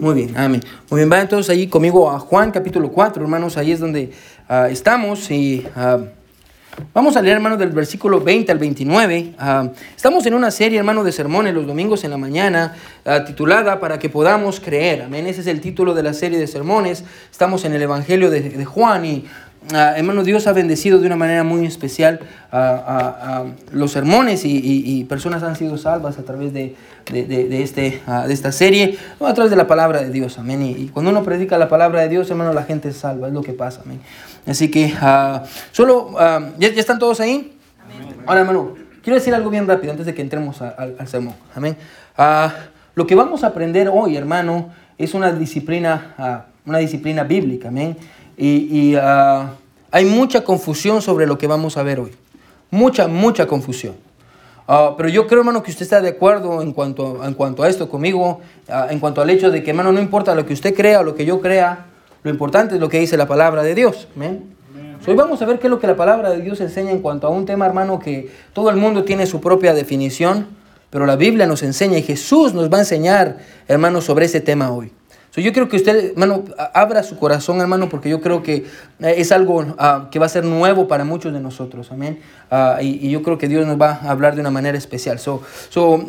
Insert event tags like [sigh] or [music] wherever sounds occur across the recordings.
Muy bien, amén. Muy bien, vayan todos ahí conmigo a Juan capítulo 4, hermanos, ahí es donde ah, estamos y ah, vamos a leer, hermanos, del versículo 20 al 29. Ah, estamos en una serie, hermano, de sermones los domingos en la mañana, titulada Para que podamos creer, amén. Ese es el título de la serie de sermones. Estamos en el Evangelio de, de Juan y Ah, hermano, Dios ha bendecido de una manera muy especial a, los sermones y, personas han sido salvas a través de, este, ah, de esta serie, a través de la palabra de Dios, amén. Y, cuando uno predica la palabra de Dios, hermano, la gente es salva, es lo que pasa, amén. Así que, ah, solo, ¿ya, están todos ahí? Ahora, hermano, quiero decir algo bien rápido antes de que entremos al, al sermón, amén. lo que vamos a aprender hoy, hermano, es una disciplina, una disciplina bíblica, amén. Y, ah, hay mucha confusión sobre lo que vamos a ver hoy. Mucha, mucha confusión. Ah, pero yo creo, hermano, que usted está de acuerdo en cuanto, en cuanto a esto conmigo, ah, en cuanto al hecho de que, hermano, no importa lo que usted crea o lo que yo crea, lo importante es lo que dice la palabra de Dios. Hoy vamos a ver qué es lo que la palabra de Dios enseña en cuanto a un tema, hermano, que todo el mundo tiene su propia definición, pero la Biblia nos enseña y Jesús nos va a enseñar, hermano, sobre ese tema hoy yo quiero que usted, hermano, abra su corazón, hermano, porque yo creo que eh, es algo ah, que va a ser nuevo para muchos de nosotros, amén. Ah, y, yo creo que Dios nos va a hablar de una manera especial. So,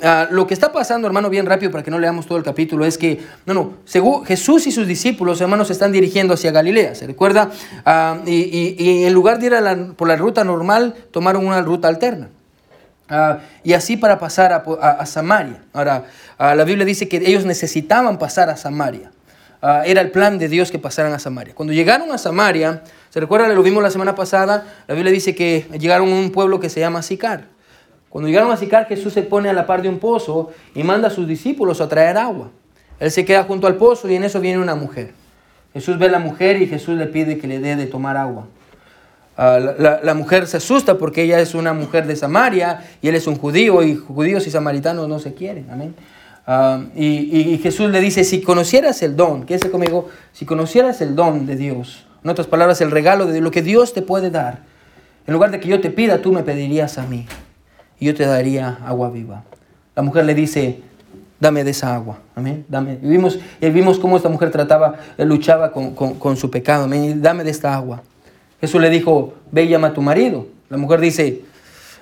ah, lo que está pasando, hermano, bien rápido para que no leamos todo el capítulo, es que, no, no, según Jesús y sus discípulos, hermanos, se están dirigiendo hacia Galilea, ¿se recuerda? Y, en lugar de ir por la ruta normal, tomaron una ruta alterna. y así para pasar a, Samaria. Ahora, la Biblia dice que ellos necesitaban pasar a Samaria. Ah, era el plan de Dios que pasaran a Samaria. Cuando llegaron a Samaria, ¿se recuerdan? Lo vimos la semana pasada, la Biblia dice que llegaron a un pueblo que se llama Sicar. Cuando llegaron a Sicar, Jesús se pone a la par de un pozo y manda a sus discípulos a traer agua. Él se queda junto al pozo y en eso viene una mujer. Jesús ve a la mujer y Jesús le pide que le dé de tomar agua. Ah, la, mujer se asusta porque ella es una mujer de Samaria y él es un judío y judíos y samaritanos no se quieren. Amén. Ah, y, Jesús le dice, si conocieras el don, quédese conmigo, si conocieras el don de Dios, en otras palabras, el regalo de lo que Dios te puede dar, en lugar de que yo te pida, tú me pedirías a mí y yo te daría agua viva. La mujer le dice, dame de esa agua, amén, dame. Y vimos, y vimos cómo esta mujer trataba, luchaba con, su pecado, amén, dame de esta agua. Jesús le dijo, ve y llama a tu marido. La mujer dice,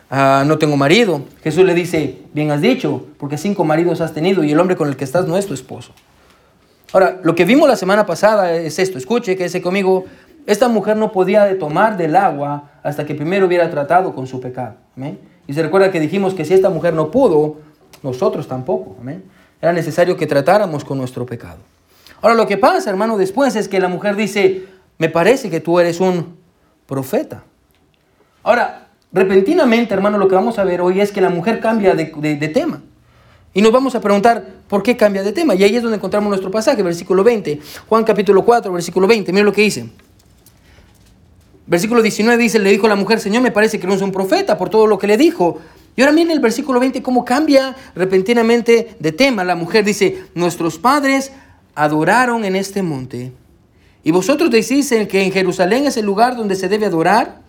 Ah, no tengo marido. Jesús le dice, bien has dicho, porque cinco maridos has tenido y el hombre con el que estás no es tu esposo. Ahora, lo que vimos la semana pasada es esto, escuche, quédese conmigo, esta mujer no podía tomar del agua hasta que primero hubiera tratado con su pecado. Y se recuerda que dijimos que si esta mujer no pudo, nosotros tampoco. Era necesario que tratáramos con nuestro pecado. Ahora, lo que pasa, hermano, después es que la mujer dice, me parece que tú eres un profeta. Ahora, Repentinamente, hermano, lo que vamos a ver hoy es que la mujer cambia de, tema. Y nos vamos a preguntar por qué cambia de tema. Y ahí es donde encontramos nuestro pasaje, versículo 20. Juan capítulo 4, versículo 20. Miren lo que dice. Versículo 19 dice, le dijo la mujer, Señor, me parece que no es un profeta por todo lo que le dijo. Y ahora miren el versículo 20 cómo cambia repentinamente de tema. La mujer dice, nuestros padres adoraron en este monte. Y vosotros decís que en Jerusalén es el lugar donde se debe adorar.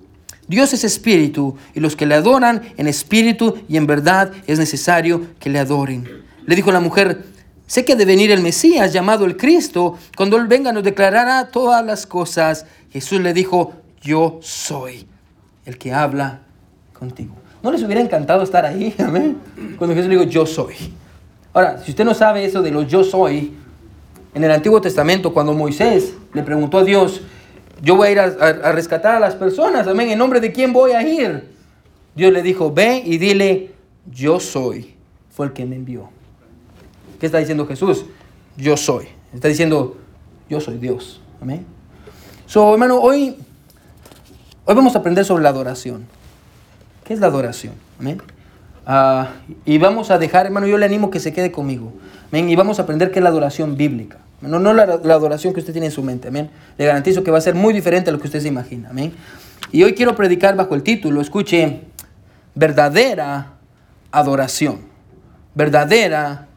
Dios es espíritu y los que le adoran en espíritu y en verdad es necesario que le adoren. Le dijo la mujer, sé que de venir el Mesías llamado el Cristo, cuando Él venga nos declarará todas las cosas. Jesús le dijo, yo soy el que habla contigo. ¿No les hubiera encantado estar ahí? [laughs] Amén. Cuando Jesús le dijo, yo soy. Ahora, si usted no sabe eso de los yo soy, en el Antiguo Testamento, cuando Moisés le preguntó a Dios, yo voy a ir a, rescatar a las personas, amén, en nombre de quién voy a ir. Dios le dijo, ve y dile, yo soy, fue el que me envió. ¿Qué está diciendo Jesús? Yo soy. Está diciendo, yo soy Dios. Amén. So, hermano, hoy, hoy vamos a aprender sobre la adoración. ¿Qué es la adoración? Amén. Ah, y vamos a dejar, hermano, yo le animo que se quede conmigo. Amén. Y vamos a aprender qué es la adoración bíblica. No, no la, adoración que usted tiene en su mente, amén. Le garantizo que va a ser muy diferente a lo que usted se imagina, amén. Y hoy quiero predicar bajo el título, escuche, verdadera adoración. Verdadera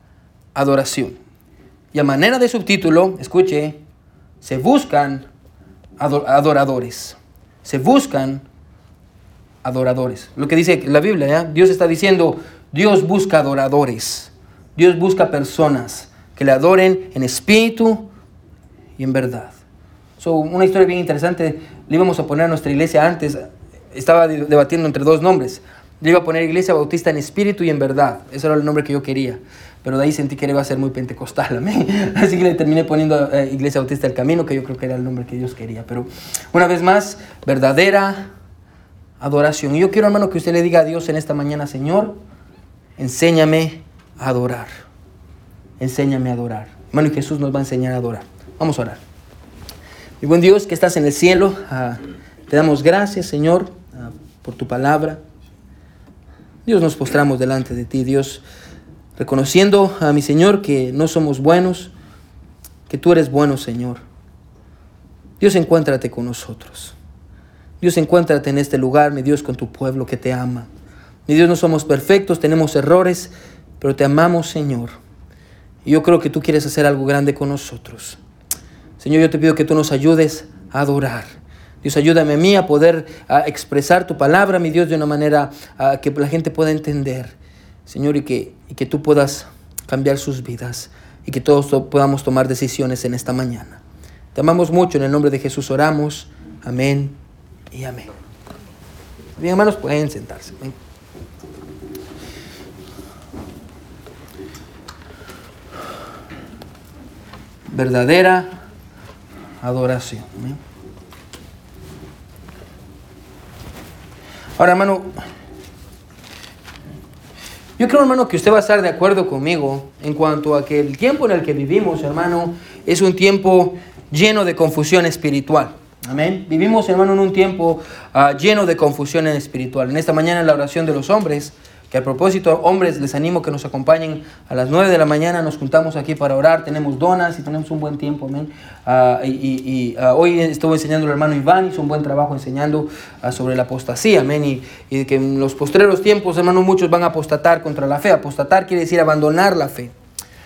adoración. Y a manera de subtítulo, escuche, se buscan adoradores. Se buscan adoradores. Lo que dice la Biblia, Dios está diciendo, Dios busca adoradores. Dios busca personas que le adoren en espíritu y en verdad. So, una historia bien interesante, le íbamos a poner a nuestra iglesia antes, estaba debatiendo entre dos nombres. Le iba a poner Iglesia Bautista en espíritu y en verdad. Ese era el nombre que yo quería. Pero de ahí sentí que iba a ser muy pentecostal. Amén. [laughs] Así que le terminé poniendo eh, Iglesia Bautista del Camino, que yo creo que era el nombre que Dios quería. Pero una vez más, verdadera adoración. Y yo quiero, hermano, que usted le diga a Dios en esta mañana, Señor, enséñame a adorar. Enséñame a adorar. Hermano, y Jesús nos va a enseñar a adorar. Vamos a orar. Mi buen Dios que estás en el cielo, ah, te damos gracias, Señor, ah, por tu palabra. Dios nos postramos delante de ti, Dios, reconociendo a mi Señor que no somos buenos, que tú eres bueno, Señor. Dios, encuéntrate con nosotros. Dios, encuéntrate en este lugar, mi Dios, con tu pueblo que te ama. Mi Dios, no somos perfectos, tenemos errores, pero te amamos, Señor. Y yo creo que tú quieres hacer algo grande con nosotros. Señor, yo te pido que tú nos ayudes a adorar. Dios, ayúdame a mí a poder expresar tu palabra, mi Dios, de una manera que la gente pueda entender. Señor, y que, y que tú puedas cambiar sus vidas y que todos podamos tomar decisiones en esta mañana. Te amamos mucho, en el nombre de Jesús oramos. Amén y amén. Bien, hermanos, pueden sentarse. Verdadera adoración. Ahora, hermano, yo creo, hermano, que usted va a estar de acuerdo conmigo en cuanto a que el tiempo en el que vivimos, hermano, es un tiempo lleno de confusión espiritual. Amén. Vivimos, hermano, en un tiempo uh, lleno de confusión espiritual. En esta mañana, en la oración de los hombres, que a propósito, hombres, les animo que nos acompañen a las 9 de la mañana, nos juntamos aquí para orar, tenemos donas y tenemos un buen tiempo. Uh, y, uh, hoy estuvo enseñando el hermano Iván, hizo un buen trabajo enseñando uh, sobre la apostasía, amén. Y, y que en los postreros tiempos, hermano, muchos van a apostatar contra la fe. Apostatar quiere decir abandonar la fe.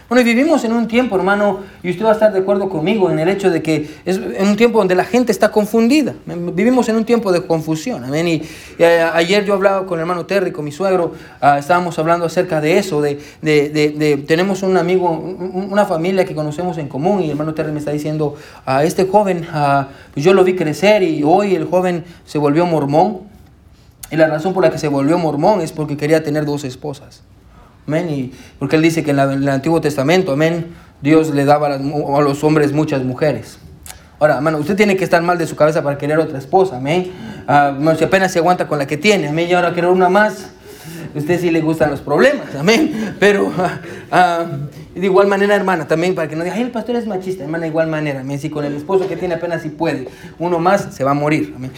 Bueno, y vivimos en un tiempo, hermano, y usted va a estar de acuerdo conmigo en el hecho de que es en un tiempo donde la gente está confundida. Vivimos en un tiempo de confusión. Amén. Y, eh, ayer yo hablaba con el hermano Terry, con mi suegro, uh, estábamos hablando acerca de eso, de, de, de, de, tenemos un amigo, una familia que conocemos en común, y el hermano Terry me está diciendo, a uh, este joven, uh, pues yo lo vi crecer y hoy el joven se volvió mormón. Y la razón por la que se volvió mormón es porque quería tener dos esposas. Amén. Y porque él dice que en, la, el Antiguo Testamento, amén, Dios le daba a, a, los hombres muchas mujeres. Ahora, hermano, usted tiene que estar mal de su cabeza para querer otra esposa, amén. Uh, si apenas se aguanta con la que tiene, amén, y ahora querer una más, usted sí le gustan los problemas, amén. Pero uh, de igual manera, hermana, también para que no diga, ay, el pastor es machista, hermana, de igual manera, amén. Si con el esposo que tiene apenas si puede, uno más se va a morir, amén.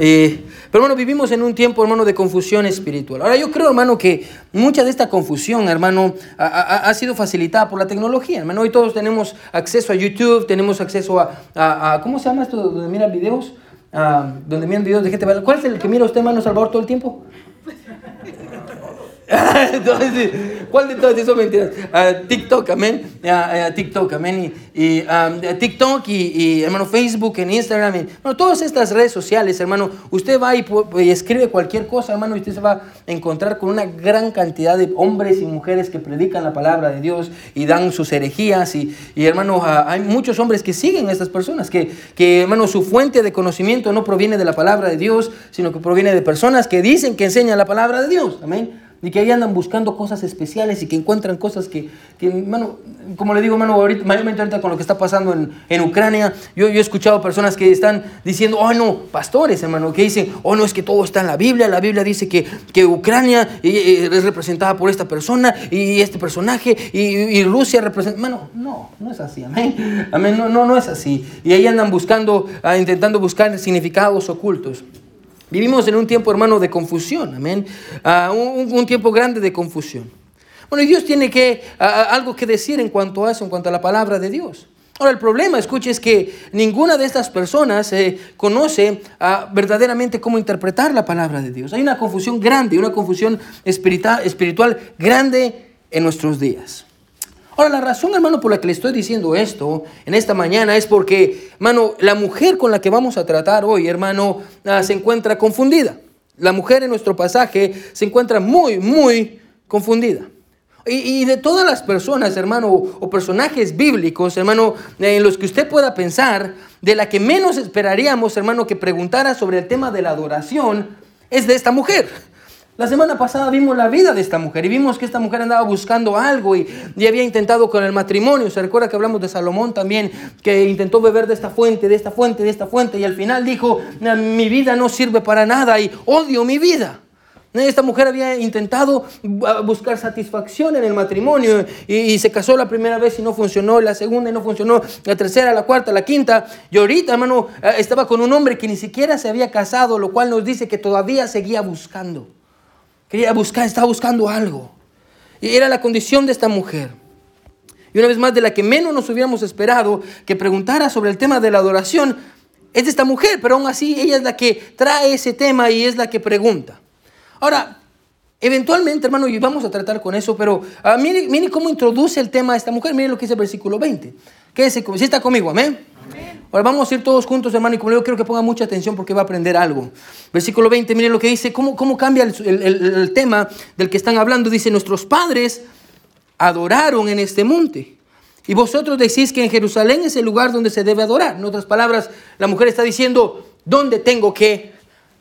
Eh, pero bueno, vivimos en un tiempo, hermano, de confusión espiritual. Ahora, yo creo, hermano, que mucha de esta confusión, hermano, ha, ha, ha sido facilitada por la tecnología, hermano. Hoy todos tenemos acceso a YouTube, tenemos acceso a, a, a ¿cómo se llama esto donde miran videos? donde miran videos de gente. ¿Cuál es el que mira usted, hermano Salvador, todo el tiempo? [laughs] Entonces, ¿cuál de todas esas mentiras? Uh, TikTok, amén. Uh, TikTok, amén. Y, TikTok y, hermano, Facebook, en Instagram. Y, bueno, todas estas redes sociales, hermano, usted va y, escribe cualquier cosa, hermano, y usted se va a encontrar con una gran cantidad de hombres y mujeres que predican la palabra de Dios y dan sus herejías. Y, y hermano, hay muchos hombres que siguen a estas personas, que, que, hermano, su fuente de conocimiento no proviene de la palabra de Dios, sino que proviene de personas que dicen que enseñan la palabra de Dios. Amén y que ahí andan buscando cosas especiales y que encuentran cosas que, que mano, como le digo, mano, ahorita, mayormente ahorita con lo que está pasando en, en Ucrania, yo, yo, he escuchado personas que están diciendo, oh no, pastores, hermano, que dicen, oh no, es que todo está en la Biblia, la Biblia dice que, que Ucrania es representada por esta persona y este personaje y, y Rusia representa, hermano, no, no es así, amén, amén, no, no, no es así. Y ahí andan buscando, uh, intentando buscar significados ocultos. Vivimos en un tiempo, hermano, de confusión, amén. Uh, un, tiempo grande de confusión. Bueno, Dios tiene que, uh, algo que decir en cuanto a eso, en cuanto a la palabra de Dios. Ahora, el problema, escuche, es que ninguna de estas personas eh, conoce ah, verdaderamente cómo interpretar la palabra de Dios. Hay una confusión grande, una confusión espiritual, espiritual grande en nuestros días. Ahora, la razón, hermano, por la que le estoy diciendo esto en esta mañana es porque, hermano, la mujer con la que vamos a tratar hoy, hermano, ah, se encuentra confundida. La mujer en nuestro pasaje se encuentra muy, muy confundida. Y, de todas las personas, hermano, o personajes bíblicos, hermano, en los que usted pueda pensar, de la que menos esperaríamos, hermano, que preguntara sobre el tema de la adoración, es de esta mujer. La semana pasada vimos la vida de esta mujer y vimos que esta mujer andaba buscando algo y, y, había intentado con el matrimonio. Se recuerda que hablamos de Salomón también, que intentó beber de esta fuente, de esta fuente, de esta fuente y al final dijo, mi vida no sirve para nada y odio mi vida. Esta mujer había intentado buscar satisfacción en el matrimonio y, se casó la primera vez y no funcionó, la segunda y no funcionó, la tercera, la cuarta, la quinta. Y ahorita, hermano, eh, estaba con un hombre que ni siquiera se había casado, lo cual nos dice que todavía seguía buscando. Quería buscar, estaba buscando algo. Y era la condición de esta mujer. Y una vez más, de la que menos nos hubiéramos esperado que preguntara sobre el tema de la adoración, es de esta mujer, pero aún así ella es la que trae ese tema y es la que pregunta. Ahora, eventualmente, hermano, vamos a tratar con eso, pero uh, mire, cómo introduce el tema a esta mujer. Mire lo que dice el versículo 20. Quédese, si está conmigo, amén. Ahora vamos a ir todos juntos, hermano, y como yo quiero que ponga mucha atención porque va a aprender algo. Versículo 20, mire lo que dice, cómo, cómo cambia el, el tema del que están hablando. Dice, nuestros padres adoraron en este monte. Y vosotros decís que en Jerusalén es el lugar donde se debe adorar. En otras palabras, la mujer está diciendo, ¿dónde tengo que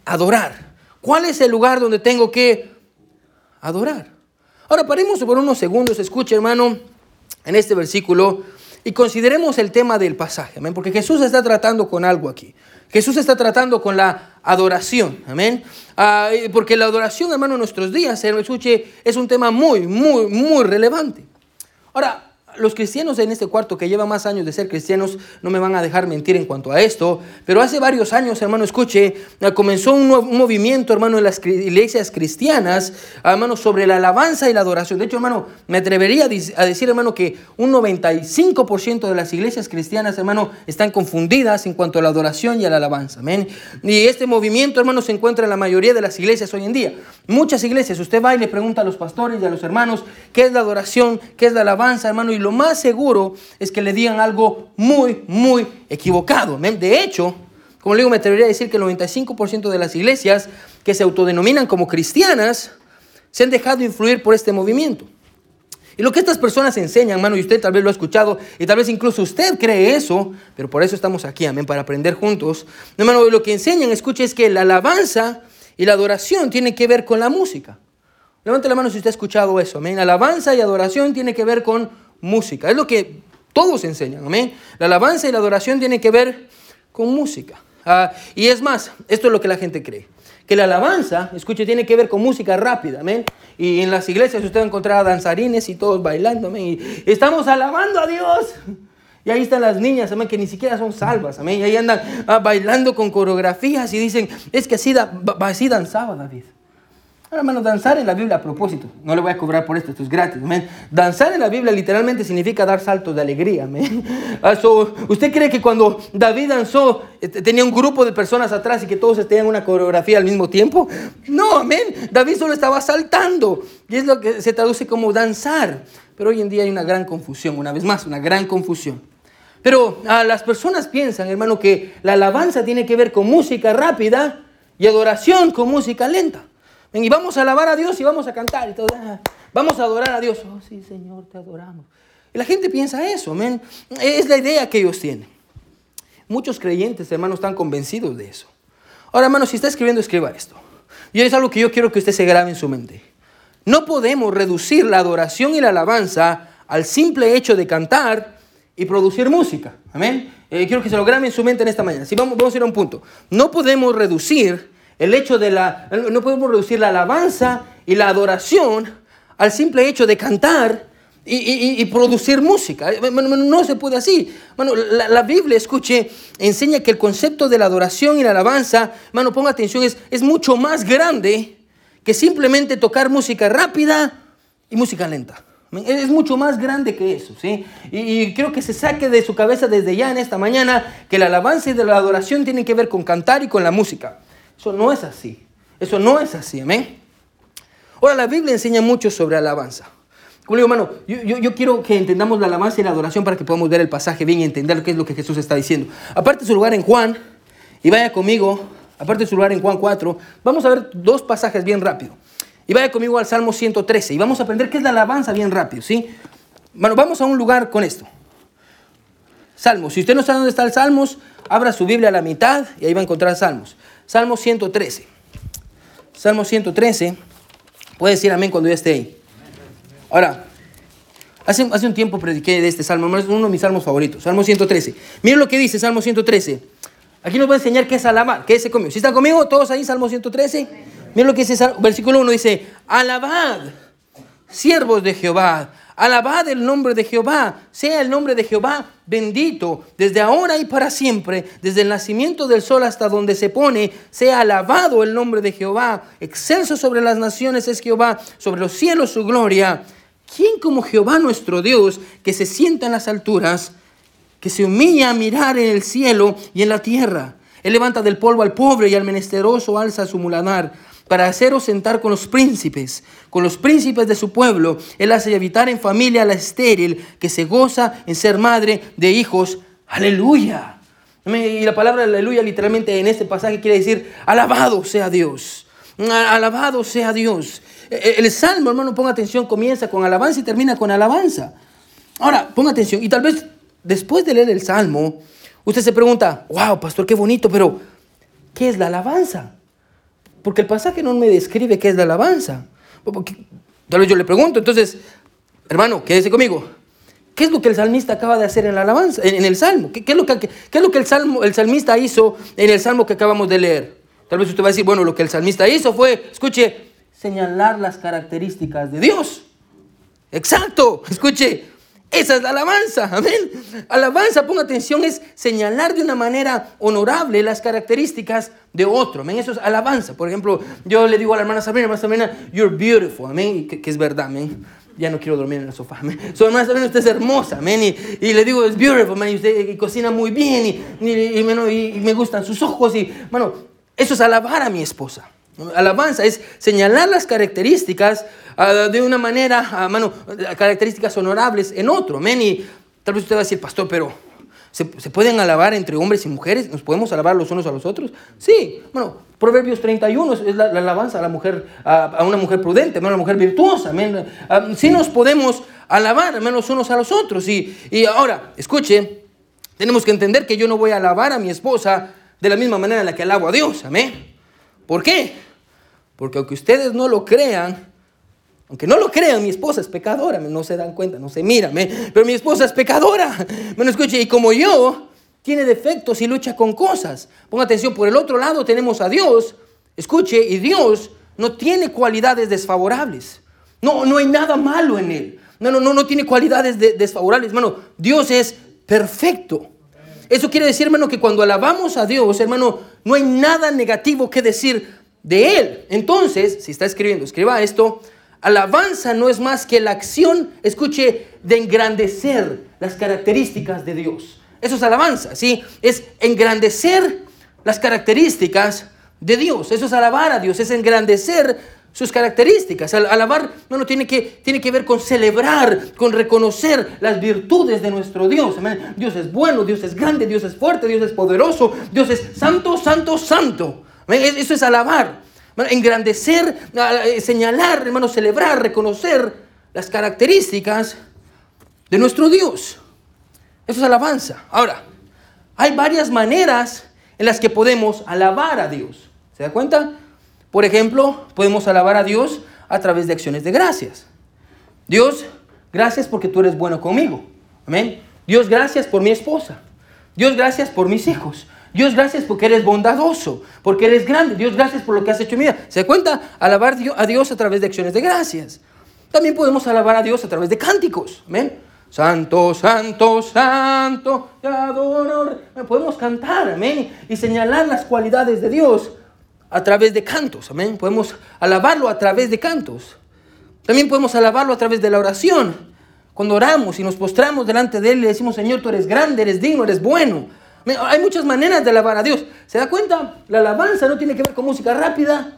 adorar? ¿Cuál es el lugar donde tengo que adorar? Ahora paremos por unos segundos, escuche hermano, en este versículo y consideremos el tema del pasaje, amén, porque Jesús está tratando con algo aquí. Jesús está tratando con la adoración, amén. Ah, porque la adoración, hermano, en nuestros días, escuche, es un tema muy, muy, muy relevante. Ahora, los cristianos en este cuarto que llevan más años de ser cristianos no me van a dejar mentir en cuanto a esto, pero hace varios años, hermano, escuche, eh, comenzó un, movimiento, hermano, en las iglesias cristianas, hermano, sobre la alabanza y la adoración. De hecho, hermano, me atrevería a decir, hermano, que un 95% de las iglesias cristianas, hermano, están confundidas en cuanto a la adoración y a la alabanza. Amén. Y este movimiento, hermano, se encuentra en la mayoría de las iglesias hoy en día. Muchas iglesias, usted va y le pregunta a los pastores y a los hermanos qué es la adoración, qué es la alabanza, hermano, y lo más seguro es que le digan algo muy, muy equivocado. De hecho, como le digo, me atrevería a decir que el 95% de las iglesias que se autodenominan como cristianas se han dejado influir por este movimiento. Y lo que estas personas enseñan, hermano, y usted tal vez lo ha escuchado, y tal vez incluso usted cree eso, pero por eso estamos aquí, amén, para aprender juntos. Hermano, lo que enseñan, escuche, es que la alabanza y la adoración tienen que ver con la música. Levante la mano si usted ha escuchado eso, amén. Alabanza y adoración tiene que ver con música. Es lo que todos enseñan, amén. La alabanza y la adoración tienen que ver con música. Ah, y es más, esto es lo que la gente cree. Que la alabanza, escuche, tiene que ver con música rápida, amén. Y en las iglesias usted va a encontrar a danzarines y todos bailando, amén. Y estamos alabando a Dios. Y ahí están las niñas, amén, que ni siquiera son salvas, amén. Y ahí andan ah, bailando con coreografías y dicen, es que así, así danzaba David. Hermano, danzar en la Biblia a propósito, no le voy a cobrar por esto, esto es gratis. Danzar en la Biblia literalmente significa dar saltos de alegría. [laughs] Ah, ¿Usted cree que cuando David danzó eh, tenía un grupo de personas atrás y que todos tenían una coreografía al mismo tiempo? No, amén. David solo estaba saltando y es lo que se traduce como danzar. Pero hoy en día hay una gran confusión, una vez más, una gran confusión. Pero a las personas piensan, hermano, que la alabanza tiene que ver con música rápida y adoración con música lenta. Y vamos a alabar a Dios y vamos a cantar y todo. Ah, vamos a adorar a Dios. Oh, sí, Señor, te adoramos. Y la gente piensa eso, amén. Es la idea que ellos tienen. Muchos creyentes, hermanos, están convencidos de eso. Ahora, hermano, si está escribiendo, escriba esto. Y es algo que yo quiero que usted se grabe en su mente. No podemos reducir la adoración y la alabanza al simple hecho de cantar y producir música. Amén. Eh, quiero que se lo graben en su mente en esta mañana. Si vamos, vamos a ir a un punto. No podemos reducir el hecho de la, no podemos reducir la alabanza y la adoración al simple hecho de cantar y, producir música. Eh, no, se puede así. Bueno, la, Biblia, escuche, enseña que el concepto de la adoración y la alabanza, mano, ponga atención, es, es mucho más grande que simplemente tocar música rápida y música lenta. Es mucho más grande que eso, ¿sí? Y, y, quiero que se saque de su cabeza desde ya en esta mañana que la alabanza y la adoración tienen que ver con cantar y con la música. Eso no es así. Eso no es así, amén. Ahora, la Biblia enseña mucho sobre alabanza. Como digo, hermano, yo, yo, quiero que entendamos la alabanza y la adoración para que podamos ver el pasaje bien y entender qué es lo que Jesús está diciendo. Aparte de su lugar en Juan, y vaya conmigo, aparte de su lugar en Juan 4, vamos a ver dos pasajes bien rápido. Y vaya conmigo al Salmo 113 y vamos a aprender qué es la alabanza bien rápido, ¿sí? Bueno, vamos a un lugar con esto. Salmos. Si usted no sabe dónde está el Salmos, abra su Biblia a la mitad y ahí va a encontrar Salmos. Salmo 113. Salmo 113. Puede decir amén cuando ya esté ahí. Ahora, hace, hace un tiempo prediqué de este salmo, es uno de mis salmos favoritos. Salmo 113. Miren lo que dice Salmo 113. Aquí nos va a enseñar qué es alabar, qué es conmigo. ¿Si están conmigo todos ahí, Salmo 113? Miren lo que dice versículo 1, dice, alabad, siervos de Jehová, alabad el nombre de Jehová, sea el nombre de Jehová bendito, desde ahora y para siempre, desde el nacimiento del sol hasta donde se pone, sea alabado el nombre de Jehová, excelso sobre las naciones es Jehová, sobre los cielos su gloria. ¿Quién como Jehová nuestro Dios, que se sienta en las alturas, que se humilla a mirar en el cielo y en la tierra? Él levanta del polvo al pobre y al menesteroso alza su muladar para haceros sentar con los príncipes, con los príncipes de su pueblo. Él hace habitar en familia a la estéril, que se goza en ser madre de hijos. Aleluya. Y la palabra aleluya literalmente en este pasaje quiere decir, alabado sea Dios. Alabado sea Dios. E, e, el salmo, hermano, ponga atención, comienza con alabanza y termina con alabanza. Ahora, ponga atención. Y tal vez después de leer el salmo, usted se pregunta, wow, pastor, qué bonito, pero ¿qué es la alabanza? Porque el pasaje no me describe qué es la alabanza. tal vez yo le pregunto, entonces, hermano, quédese conmigo. ¿Qué es lo que el salmista acaba de hacer en la alabanza, en, el salmo? ¿Qué, es lo que, es lo que el, salmo, el salmista hizo en el salmo que acabamos de leer? Tal vez usted va a decir, bueno, lo que el salmista hizo fue, escuche, señalar las características de Dios. Exacto, escuche, esa es la alabanza, amén. Alabanza, ponga atención, es señalar de una manera honorable las características de otro, amén. Eso es alabanza. Por ejemplo, yo le digo a la hermana Sabrina, hermana Sabrina, you're beautiful, amén, que, es verdad, amén. Ya no quiero dormir en el sofá, amén. Su hermana Sabrina, usted es hermosa, amén. Y, le digo, es beautiful, amén, y usted cocina muy bien, y, y, y, me gustan sus ojos, y, bueno, eso es alabar a mi esposa. Alabanza es señalar las características uh, de una manera, uh, características honorables en otro. Amén. Y tal vez usted va a decir, pastor, pero ¿se, ¿se, pueden alabar entre hombres y mujeres? ¿Nos podemos alabar los unos a los otros? Sí. Bueno, Proverbios 31 es la, la alabanza a la mujer, a, una mujer prudente, a una mujer virtuosa. Amén. Uh, sí nos podemos alabar, amén, los unos a los otros. Y, y ahora, escuche, tenemos que entender que yo no voy a alabar a mi esposa de la misma manera en la que alabo a Dios. Amén. ¿Por qué? Porque aunque ustedes no lo crean, aunque no lo crean, mi esposa es pecadora, no se dan cuenta, no se miran, pero mi esposa es pecadora. Bueno, escuche, y como yo, tiene defectos y lucha con cosas. Ponga atención, por el otro lado tenemos a Dios, escuche, y Dios no tiene cualidades desfavorables. No, no hay nada malo en él. No, no, no, no tiene cualidades desfavorables, hermano. Dios es perfecto. Eso quiere decir, hermano, que cuando alabamos a Dios, hermano, no hay nada negativo que decir de Él. Entonces, si está escribiendo, escriba esto. Alabanza no es más que la acción, escuche, de engrandecer las características de Dios. Eso es alabanza, ¿sí? Es engrandecer las características de Dios. Eso es alabar a Dios, es engrandecer sus características. alabar no, no tiene, que, tiene que ver con celebrar, con reconocer las virtudes de nuestro Dios. Dios es bueno, Dios es grande, Dios es fuerte, Dios es poderoso, Dios es santo, santo, santo. Eso es alabar, engrandecer, eh, señalar, hermano, celebrar, reconocer las características de nuestro Dios. Eso es alabanza. Ahora, hay varias maneras en las que podemos alabar a Dios. ¿Se da cuenta? Por ejemplo, podemos alabar a Dios a través de acciones de gracias. Dios, gracias porque tú eres bueno conmigo. Amén. Dios, gracias por mi esposa. Dios, gracias por mis hijos. Dios, gracias porque eres bondadoso, porque eres grande. Dios, gracias por lo que has hecho en mi vida. ¿Se cuenta? Alabar a Dios a través de acciones de gracias. También podemos alabar a Dios a través de cánticos. Amén. Santo, santo, santo, te adoro. Podemos cantar, amén, y señalar las cualidades de Dios a través de cantos, amén. Podemos alabarlo a través de cantos. También podemos alabarlo a través de la oración. Cuando oramos y nos postramos delante de Él le decimos, Señor, tú eres grande, eres digno, eres bueno. Hay muchas maneras de alabar a Dios. ¿Se da cuenta? La alabanza no tiene que ver con música rápida.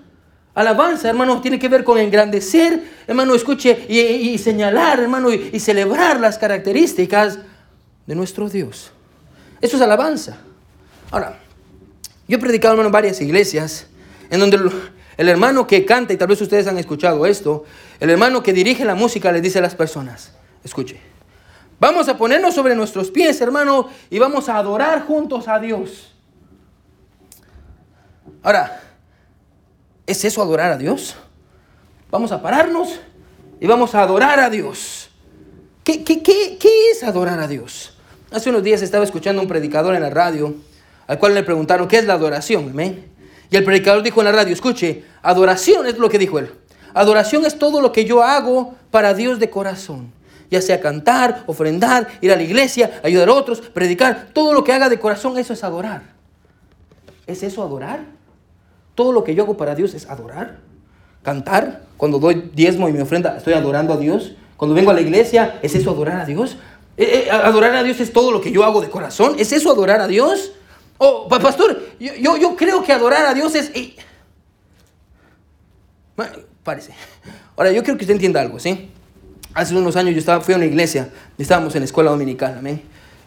Alabanza, hermano, tiene que ver con engrandecer, hermano, escuche y, señalar, hermano, y, y, celebrar las características de nuestro Dios. Eso es alabanza. Ahora, yo he predicado, hermano, en varias iglesias en donde el hermano que canta, y tal vez ustedes han escuchado esto, el hermano que dirige la música le dice a las personas, escuche, vamos a ponernos sobre nuestros pies, hermano, y vamos a adorar juntos a Dios. Ahora, ¿es eso adorar a Dios? Vamos a pararnos y vamos a adorar a Dios. ¿Qué, qué, qué, qué es adorar a Dios? Hace unos días estaba escuchando a un predicador en la radio, al cual le preguntaron, ¿qué es la adoración? Amén. Y el predicador dijo en la radio, escuche, adoración es lo que dijo él. Adoración es todo lo que yo hago para Dios de corazón. Ya sea cantar, ofrendar, ir a la iglesia, ayudar a otros, predicar. Todo lo que haga de corazón, eso es adorar. ¿Es eso adorar? Todo lo que yo hago para Dios es adorar. Cantar, cuando doy diezmo y mi ofrenda, estoy adorando a Dios. Cuando vengo a la iglesia, ¿es eso adorar a Dios? Eh, eh, adorar a Dios es todo lo que yo hago de corazón. ¿Es eso adorar a Dios? Oh, pastor, yo, yo, creo que adorar a Dios es... parece. Ahora, yo creo que usted entienda algo, ¿sí? Hace unos años yo estaba, fui a una iglesia, estábamos en la escuela dominical, amén.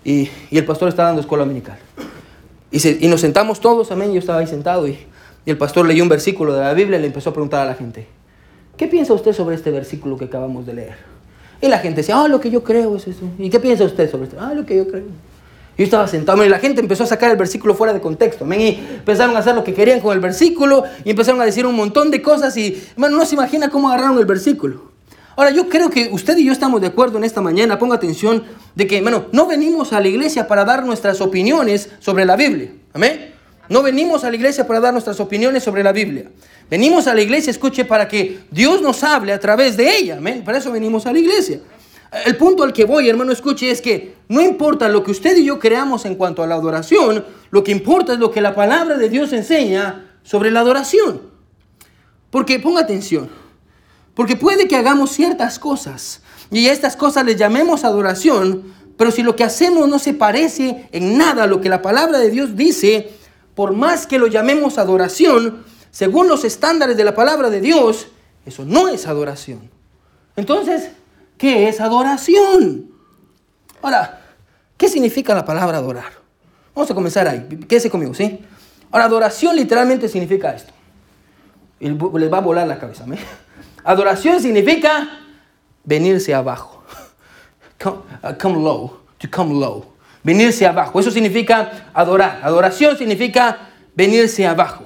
Y, y el pastor estaba dando escuela dominical. Y, y, nos sentamos todos, amén. Yo estaba ahí sentado y, y el pastor leyó un versículo de la Biblia y le empezó a preguntar a la gente, ¿qué piensa usted sobre este versículo que acabamos de leer? Y la gente decía, ah, lo que yo creo es eso. ¿Y qué piensa usted sobre esto? Ah, lo que yo creo. Yo estaba sentado y la gente empezó a sacar el versículo fuera de contexto. Y empezaron a hacer lo que querían con el versículo y empezaron a decir un montón de cosas y, hermano, no se imagina cómo agarraron el versículo. Ahora, yo creo que usted y yo estamos de acuerdo en esta mañana, ponga atención, de que, hermano, no venimos a la iglesia para dar nuestras opiniones sobre la Biblia. Amén. No venimos a la iglesia para dar nuestras opiniones sobre la Biblia. Venimos a la iglesia, escuche, para que Dios nos hable a través de ella. Amén. Para eso venimos a la iglesia. El punto al que voy, hermano, escuche, es que no importa lo que usted y yo creamos en cuanto a la adoración, lo que importa es lo que la palabra de Dios enseña sobre la adoración. Porque ponga atención, porque puede que hagamos ciertas cosas y a estas cosas les llamemos adoración, pero si lo que hacemos no se parece en nada a lo que la palabra de Dios dice, por más que lo llamemos adoración, según los estándares de la palabra de Dios, eso no es adoración. Entonces, ¿Qué es adoración? Ahora, ¿qué significa la palabra adorar? Vamos a comenzar ahí. Quédese conmigo, ¿sí? Ahora, adoración literalmente significa esto. Les va a volar la cabeza. ¿me? Adoración significa venirse abajo. Uh, come, low. To come low. Venirse abajo. Eso significa adorar. Adoración significa venirse abajo.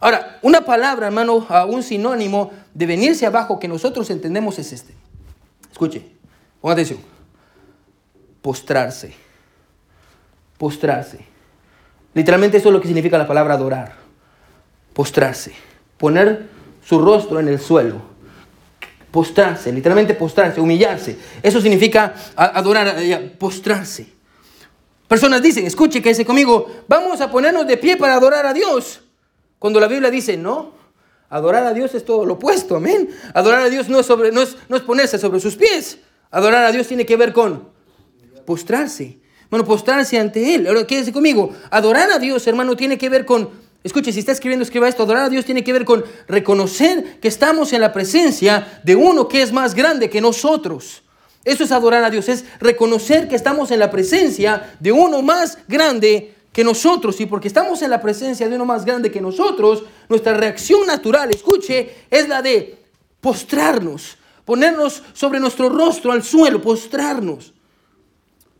Ahora, una palabra, hermano, un sinónimo de venirse abajo que nosotros entendemos es este. Escuche, ponga atención. Postrarse. Postrarse. Literalmente eso es lo que significa la palabra adorar. Postrarse. Poner su rostro en el suelo. Postrarse, literalmente postrarse, humillarse. Eso significa adorar, postrarse. Personas dicen, escuche, que dice conmigo, vamos a ponernos de pie para adorar a Dios. Cuando la Biblia dice, no, Adorar a Dios es todo lo opuesto, amén. Adorar a Dios no es, sobre, no, es, no es ponerse sobre sus pies. Adorar a Dios tiene que ver con postrarse. Bueno, postrarse ante Él. Ahora, quédese conmigo. Adorar a Dios, hermano, tiene que ver con, escuche, si está escribiendo, escriba esto. Adorar a Dios tiene que ver con reconocer que estamos en la presencia de uno que es más grande que nosotros. Eso es adorar a Dios, es reconocer que estamos en la presencia de uno más grande que nosotros y porque estamos en la presencia de uno más grande que nosotros, nuestra reacción natural, escuche, es la de postrarnos, ponernos sobre nuestro rostro al suelo, postrarnos.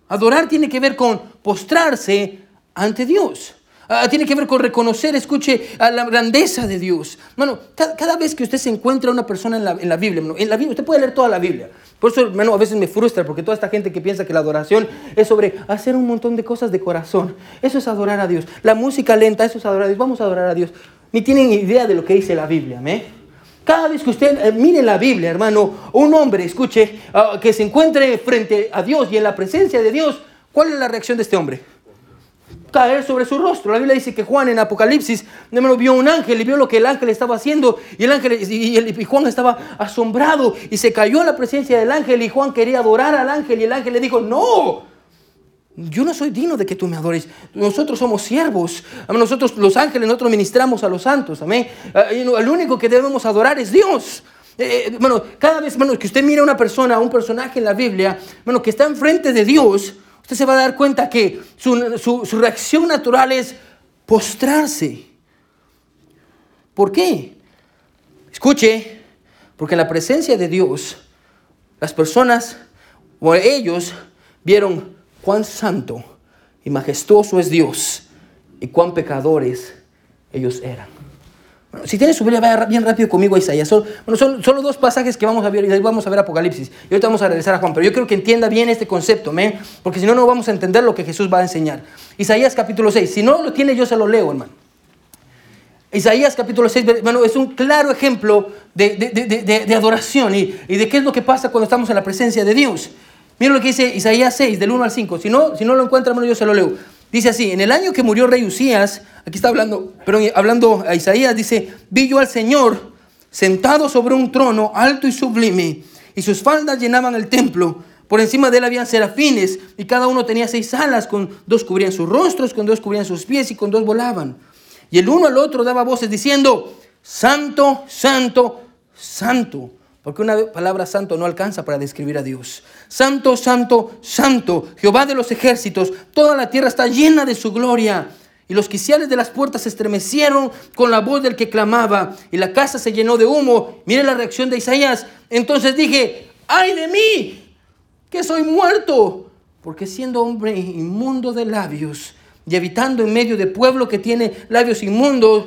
Adorar tiene que ver con postrarse ante Dios. Ah, tiene que ver con reconocer, escuche, la grandeza de Dios. Bueno, cada, vez que usted se encuentra una persona en la, en la Biblia, en la Biblia, usted puede leer toda la Biblia. Por eso, hermano, a veces me frustra porque toda esta gente que piensa que la adoración es sobre hacer un montón de cosas de corazón. Eso es adorar a Dios. La música lenta, eso es adorar a Dios. Vamos a adorar a Dios. Ni tienen idea de lo que dice la Biblia, ¿eh? Cada vez que usted eh, mire la Biblia, hermano, un hombre, escuche, ah, que se encuentre frente a Dios y en la presencia de Dios, ¿cuál es la reacción de este hombre? Caer sobre su rostro. La Biblia dice que Juan en Apocalipsis vio un ángel y vio lo que el ángel estaba haciendo y el ángel y, Juan estaba asombrado y se cayó en la presencia del ángel y Juan quería adorar al ángel y el ángel le dijo, no, yo no soy digno de que tú me adores. Nosotros somos siervos. Nosotros los ángeles, nosotros ministramos a los santos. Amén. Eh, el único que debemos adorar es Dios. Eh, eh, bueno, cada vez bueno, que usted mira a una persona, a un personaje en la Biblia, bueno, que está enfrente de Dios, usted se va a dar cuenta que su, reacción natural es postrarse. ¿Por qué? Escuche, porque en la presencia de Dios, las personas o ellos vieron cuán santo y majestuoso es Dios y cuán pecadores ellos eran. Si tienes su Biblia, vaya bien rápido conmigo a Isaías. Son, bueno, son solo dos pasajes que vamos a ver y ahí vamos a ver Apocalipsis. Y ahorita vamos a regresar a Juan. Pero yo quiero que entienda bien este concepto, ¿me? porque si no, no vamos a entender lo que Jesús va a enseñar. Isaías capítulo 6. Si no lo tiene, yo se lo leo, hermano. Isaías capítulo 6, bueno, es un claro ejemplo de, adoración y, y, de qué es lo que pasa cuando estamos en la presencia de Dios. Miren lo que dice Isaías 6, del 1 al 5. Si no, si no lo encuentra, hermano, yo se lo leo. Dice así, en el año que murió rey Usías, aquí está hablando, pero hablando a Isaías, dice, vi yo al Señor sentado sobre un trono alto y sublime, y sus faldas llenaban el templo. Por encima de él habían serafines, y cada uno tenía seis alas, con dos cubrían sus rostros, con dos cubrían sus pies, y con dos volaban. Y el uno al otro daba voces diciendo, Santo, Santo, Santo porque una palabra santo no alcanza para describir a Dios. Santo, santo, santo, Jehová de los ejércitos, toda la tierra está llena de su gloria. Y los quiciales de las puertas se estremecieron con la voz del que clamaba, y la casa se llenó de humo. Mire la reacción de Isaías. Entonces dije, ay de mí, que soy muerto, porque siendo hombre inmundo de labios y habitando en medio de pueblo que tiene labios inmundos,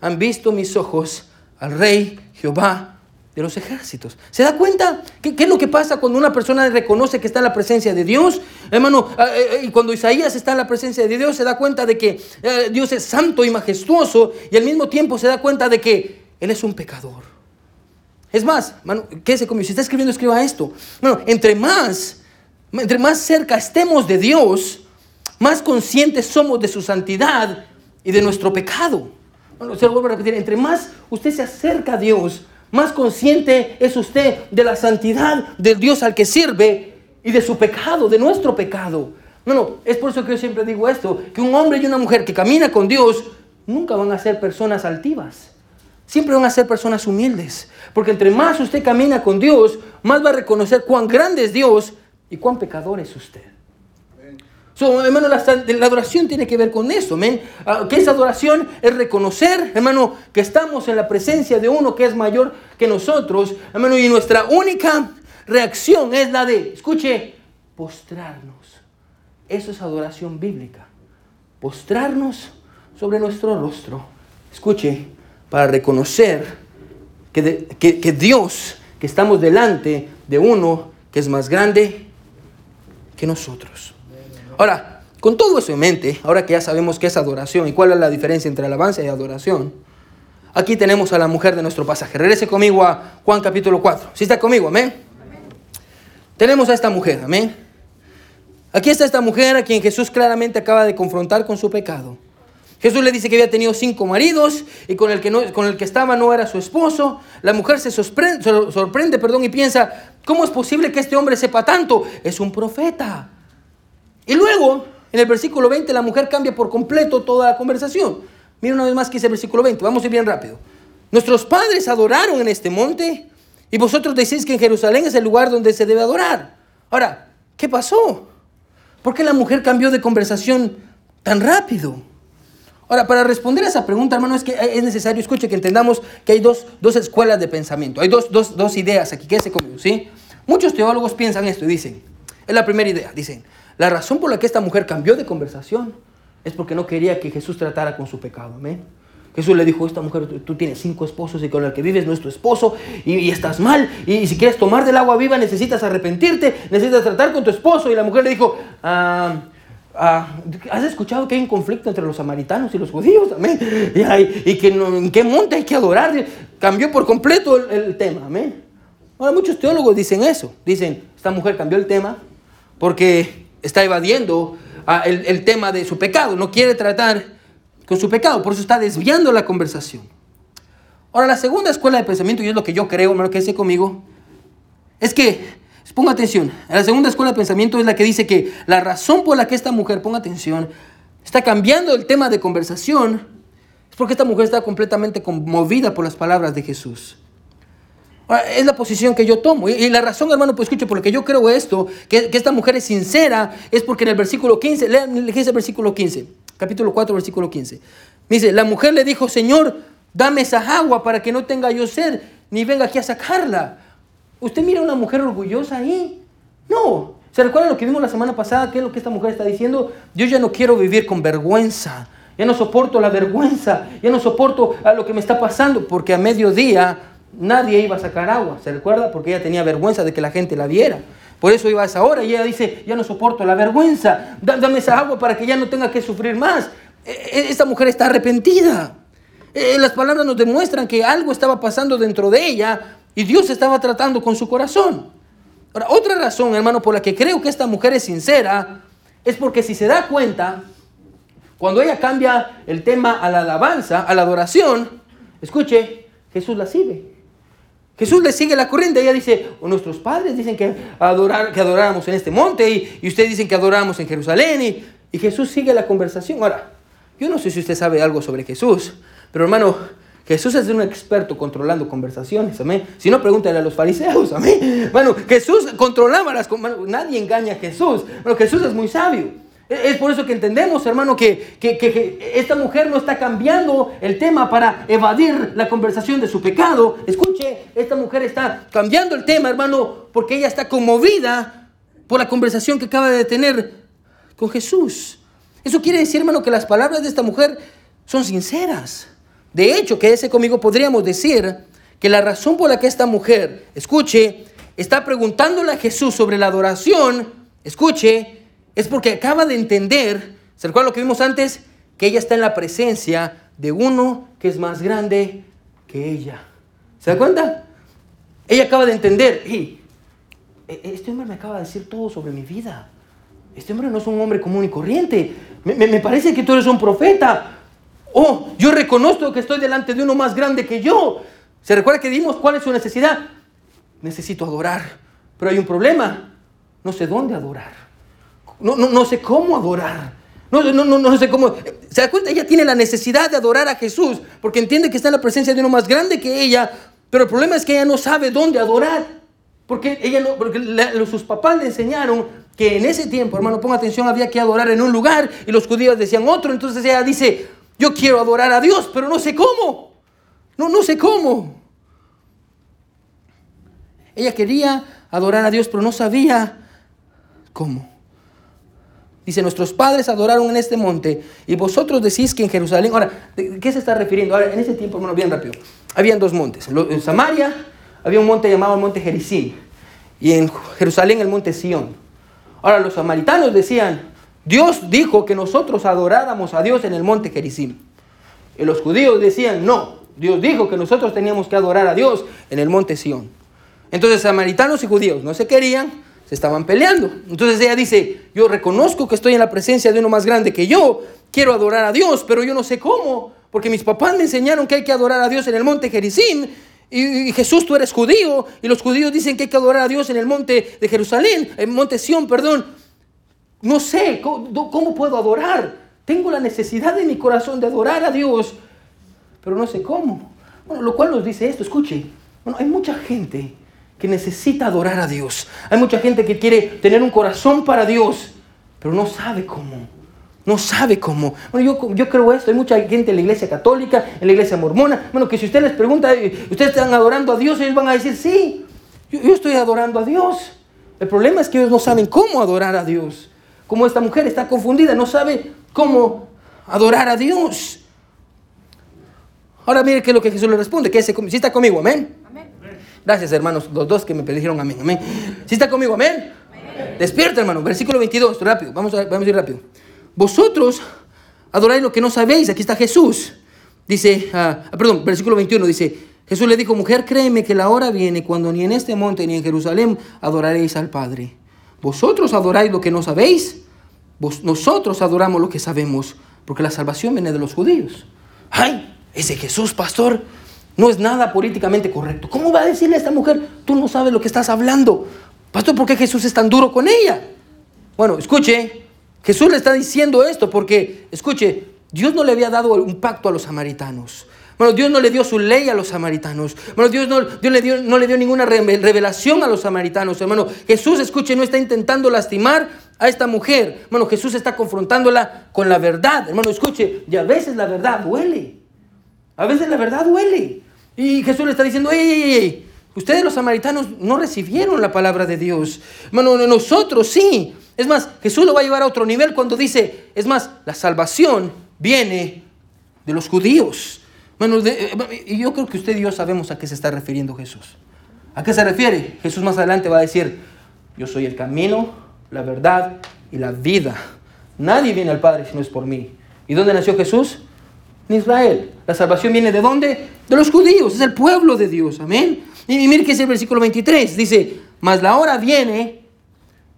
han visto mis ojos al Rey Jehová de los ejércitos. ¿Se da cuenta? ¿Qué, es lo que pasa cuando una persona reconoce que está en la presencia de Dios? Hermano, eh, eh, y cuando Isaías está en la presencia de Dios, se da cuenta de que eh, Dios es santo y majestuoso y al mismo tiempo se da cuenta de que Él es un pecador. Es más, hermano, quédese conmigo. Si está escribiendo, escriba esto. Bueno, entre más, entre más cerca estemos de Dios, más conscientes somos de su santidad y de nuestro pecado. Bueno, se lo vuelvo a repetir. Entre más usted se acerca a Dios, más consciente es usted de la santidad del Dios al que sirve y de su pecado, de nuestro pecado. No, no, es por eso que yo siempre digo esto, que un hombre y una mujer que camina con Dios nunca van a ser personas altivas. Siempre van a ser personas humildes. Porque entre más usted camina con Dios, más va a reconocer cuán grande es Dios y cuán pecador es usted. Hermano, la, adoración tiene que ver con eso, ¿men? Ah, que esa adoración es reconocer, hermano, que estamos en la presencia de uno que es mayor que nosotros, hermano, y nuestra única reacción es la de, escuche, postrarnos. Eso es adoración bíblica. Postrarnos sobre nuestro rostro. Escuche, para reconocer que, que Dios, que estamos delante de uno que es más grande que nosotros. Ahora, con todo eso en mente, ahora que ya sabemos qué es adoración y cuál es la diferencia entre alabanza y adoración, aquí tenemos a la mujer de nuestro pasaje. Regrese conmigo a Juan capítulo 4. ¿Sí está conmigo? Amén. Tenemos a esta mujer, amén. Aquí está esta mujer a quien Jesús claramente acaba de confrontar con su pecado. Jesús le dice que había tenido cinco maridos y con el que, no, con el que estaba no era su esposo. La mujer se sorprende, sorprende perdón, y piensa, ¿cómo es posible que este hombre sepa tanto? Es un profeta. Y luego, en el versículo 20, la mujer cambia por completo toda la conversación. Mira una vez más que dice el versículo 20, vamos a ir bien rápido. Nuestros padres adoraron en este monte y vosotros decís que en Jerusalén es el lugar donde se debe adorar. Ahora, ¿qué pasó? ¿Por qué la mujer cambió de conversación tan rápido? Ahora, para responder a esa pregunta, hermano, es que es necesario, escuche, que entendamos que hay dos, escuelas de pensamiento. Hay dos, dos ideas aquí, quédese conmigo, ¿sí? Muchos teólogos piensan esto y dicen, es la primera idea, dicen, la razón por la que esta mujer cambió de conversación es porque no quería que Jesús tratara con su pecado. ¿amén? Jesús le dijo, esta mujer, tú, tienes cinco esposos y con el que vives no es tu esposo y, estás mal. Y, si quieres tomar del agua viva necesitas arrepentirte, necesitas tratar con tu esposo. Y la mujer le dijo, ah, ah, ¿has escuchado que hay un conflicto entre los samaritanos y los judíos? ¿Amén? Y, que en qué monte hay que adorar. Cambió por completo el, el tema. ¿amén? Ahora muchos teólogos dicen eso. Dicen, esta mujer cambió el tema porque está evadiendo ah, el, el tema de su pecado, no quiere tratar con su pecado, por eso está desviando la conversación. Ahora, la segunda escuela de pensamiento, y es lo que yo creo, hermano, que conmigo, es que, ponga atención, la segunda escuela de pensamiento es la que dice que la razón por la que esta mujer, ponga atención, está cambiando el tema de conversación, es porque esta mujer está completamente conmovida por las palabras de Jesús. Ahora, es la posición que yo tomo. Y, la razón, hermano, pues escuche, por lo que yo creo esto, que, esta mujer es sincera, es porque en el versículo 15, lean el versículo 15, capítulo 4, versículo 15. Dice, la mujer le dijo, Señor, dame esa agua para que no tenga yo sed, ni venga aquí a sacarla. ¿Usted mira a una mujer orgullosa ahí? No. ¿Se recuerda lo que vimos la semana pasada? ¿Qué es lo que esta mujer está diciendo? Yo ya no quiero vivir con vergüenza. Ya no soporto la vergüenza. Ya no soporto a lo que me está pasando. Porque a mediodía nadie iba a sacar agua. ¿Se recuerda? Porque ella tenía vergüenza de que la gente la viera. Por eso iba a esa hora y ella dice, ya no soporto la vergüenza. Dame esa agua para que ya no tenga que sufrir más. E, e, esta mujer está arrepentida. Eh, las palabras nos demuestran que algo estaba pasando dentro de ella y Dios estaba tratando con su corazón. Ahora, otra razón, hermano, por la que creo que esta mujer es sincera, es porque si se da cuenta, cuando ella cambia el tema a la alabanza, a la adoración, escuche, Jesús la sigue. Jesús le sigue la corriente. Ella dice, nuestros padres dicen que, adorar, que adoráramos en este monte y, y ustedes dicen que adoramos en Jerusalén y, Jesús sigue la conversación. Ahora, yo no sé si usted sabe algo sobre Jesús, pero hermano, Jesús es un experto controlando conversaciones, amén. Si no, pregúntale a los fariseos, amén. Bueno, Jesús controlaba las conversaciones, nadie engaña a Jesús. Bueno, Jesús es muy sabio. Es por eso que entendemos, hermano, que, que, que, esta mujer no está cambiando el tema para evadir la conversación de su pecado. Escuche, esta mujer está cambiando el tema, hermano, porque ella está conmovida por la conversación que acaba de tener con Jesús. Eso quiere decir, hermano, que las palabras de esta mujer son sinceras. De hecho, que ese conmigo podríamos decir que la razón por la que esta mujer, escuche, está preguntándole a Jesús sobre la adoración, escuche, es porque acaba de entender, ¿se recuerda lo que vimos antes? Que ella está en la presencia de uno que es más grande que ella. ¿Se da cuenta? Ella acaba de entender, hey, este hombre me acaba de decir todo sobre mi vida. Este hombre no es un hombre común y corriente. Me parece que tú eres un profeta. Oh, yo reconozco que estoy delante de uno más grande que yo. ¿Se recuerda que dimos cuál es su necesidad? Necesito adorar. Pero hay un problema. No sé dónde adorar. No, no, no sé cómo adorar. No, no, no, no sé cómo. ¿Se da cuenta? Ella tiene la necesidad de adorar a Jesús porque entiende que está en la presencia de uno más grande que ella. Pero el problema es que ella no sabe dónde adorar. Porque, ella no, porque sus papás le enseñaron que en ese tiempo, hermano, ponga atención, había que adorar en un lugar y los judíos decían otro. Entonces ella dice, yo quiero adorar a Dios, pero no sé cómo. No, no sé cómo. Ella quería adorar a Dios, pero no sabía cómo. Dice, nuestros padres adoraron en este monte y vosotros decís que en Jerusalén... Ahora, ¿de qué se está refiriendo? Ahora, en ese tiempo, hermano, bien rápido. Habían dos montes. En Samaria había un monte llamado el monte Jericín y en Jerusalén el monte Sión. Ahora, los samaritanos decían, Dios dijo que nosotros adoráramos a Dios en el monte Gerizim. Y los judíos decían, no, Dios dijo que nosotros teníamos que adorar a Dios en el monte Sión. Entonces samaritanos y judíos no se querían, estaban peleando. Entonces ella dice, yo reconozco que estoy en la presencia de uno más grande que yo, quiero adorar a Dios, pero yo no sé cómo, porque mis papás me enseñaron que hay que adorar a Dios en el monte Gerizim. Y, Jesús, tú eres judío, y los judíos dicen que hay que adorar a Dios en el monte de Jerusalén, en monte Sión, perdón. No sé, ¿cómo, puedo adorar? Tengo la necesidad de mi corazón de adorar a Dios, pero no sé cómo. Bueno, lo cual nos dice esto, escuche, bueno, hay mucha gente que necesita adorar a Dios. Hay mucha gente que quiere tener un corazón para Dios, pero no sabe cómo. No sabe cómo. Bueno, yo, creo esto. Hay mucha gente en la iglesia católica, en la iglesia mormona. Bueno, que si usted les pregunta, ¿ustedes están adorando a Dios? Ellos van a decir, sí, yo, yo estoy adorando a Dios. El problema es que ellos no saben cómo adorar a Dios como esta mujer está confundida, no sabe cómo adorar a Dios. Ahora mire qué es lo que Jesús le responde, que si está conmigo, amén. Amén. Gracias hermanos, los dos que me dijeron amén, amén. Si está conmigo, amén. Despierta hermano, versículo 22, rápido, vamos a, vamos a ir rápido. Vosotros adoráis lo que no sabéis, aquí está Jesús. Dice, ah, perdón, versículo 21 dice, Jesús le dijo, mujer, créeme que la hora viene cuando ni en este monte ni en Jerusalén adoraréis al Padre. ¿Vosotros adoráis lo que no sabéis? nosotros adoramos lo que sabemos, porque la salvación viene de los judíos. ¡Ay! Ese Jesús, pastor, no es nada políticamente correcto. ¿Cómo va a decirle a esta mujer, tú no sabes lo que estás hablando? Pastor, ¿por qué Jesús es tan duro con ella? Bueno, escuche, Jesús le está diciendo esto porque, escuche, Dios no le había dado un pacto a los samaritanos. Bueno, Dios no le dio su ley a los samaritanos. Bueno, Dios, no, le dio, no le dio ninguna revelación a los samaritanos. Hermano, Jesús, escuche, no está intentando lastimar a esta mujer. Bueno, Jesús está confrontándola con la verdad. Hermano, escuche, y a veces la verdad duele. A veces la verdad duele. Y Jesús le está diciendo, ey, ey, ey, ustedes los samaritanos no recibieron la palabra de Dios. Hermano, nosotros sí. Es más, Jesús lo va a llevar a otro nivel cuando dice, es más, la salvación viene de los judíos. Bueno, y yo creo que usted y yo sabemos a qué se está refiriendo Jesús. ¿A qué se refiere? Jesús más adelante va a decir, yo soy el camino, la verdad y la vida. Nadie viene al Padre si no es por mí. ¿Y dónde nació Jesús? En Israel. La salvación viene de dónde? De los judíos, es el pueblo de Dios. Amén. Y, mire que es el versículo 23. Dice, mas la hora viene.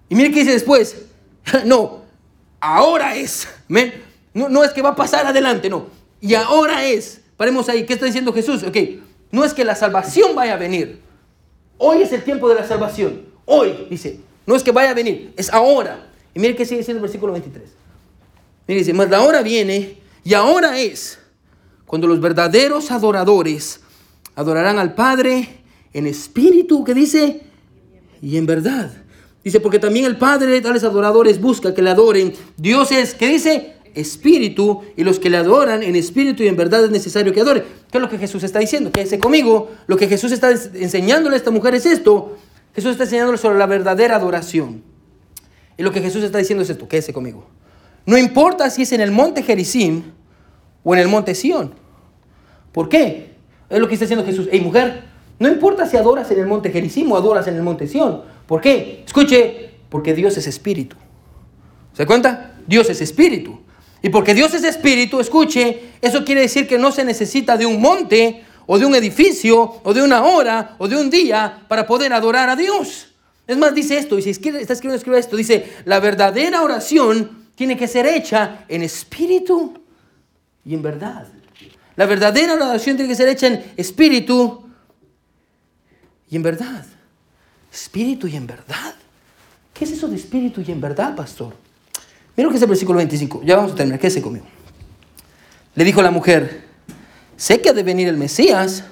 Y mire que dice después. [laughs] No, ahora es. Amén. No, no es que va a pasar adelante, no. Y ahora es. Paremos ahí. ¿Qué está diciendo Jesús? Ok, no es que la salvación vaya a venir. Hoy es el tiempo de la salvación. Hoy, dice. No es que vaya a venir, es ahora. Y mire qué sigue diciendo el versículo 23. Mire, dice, mas la hora viene y ahora es cuando los verdaderos adoradores adorarán al Padre en espíritu, que dice, y en verdad. Dice, porque también el Padre de tales adoradores busca que le adoren. Dios es, que dice, espíritu y los que le adoran en espíritu y en verdad es necesario que adore. ¿Qué es lo que Jesús está diciendo? Quédese conmigo. Lo que Jesús está enseñándole a esta mujer es esto. Jesús está enseñándole sobre la verdadera adoración. Y lo que Jesús está diciendo es esto. Quédese conmigo. No importa si es en el monte Jericín o en el monte Sión. ¿Por qué? Es lo que está diciendo Jesús. Hey, mujer, no importa si adoras en el monte Jericín o adoras en el monte Sión. ¿Por qué? Escuche, porque Dios es espíritu. ¿Se cuenta? Dios es espíritu. Y porque Dios es espíritu, escuche, eso quiere decir que no se necesita de un monte o de un edificio o de una hora o de un día para poder adorar a Dios. Es más, dice esto, y si está escribiendo, esto, dice, la verdadera oración tiene que ser hecha en espíritu y en verdad. La verdadera oración tiene que ser hecha en espíritu y en verdad. Espíritu y en verdad. ¿Qué es eso de espíritu y en verdad, pastor? Mira lo que es el versículo 25. Ya vamos a terminar. Quédese conmigo. Le dijo la mujer, sé que ha de venir el Mesías,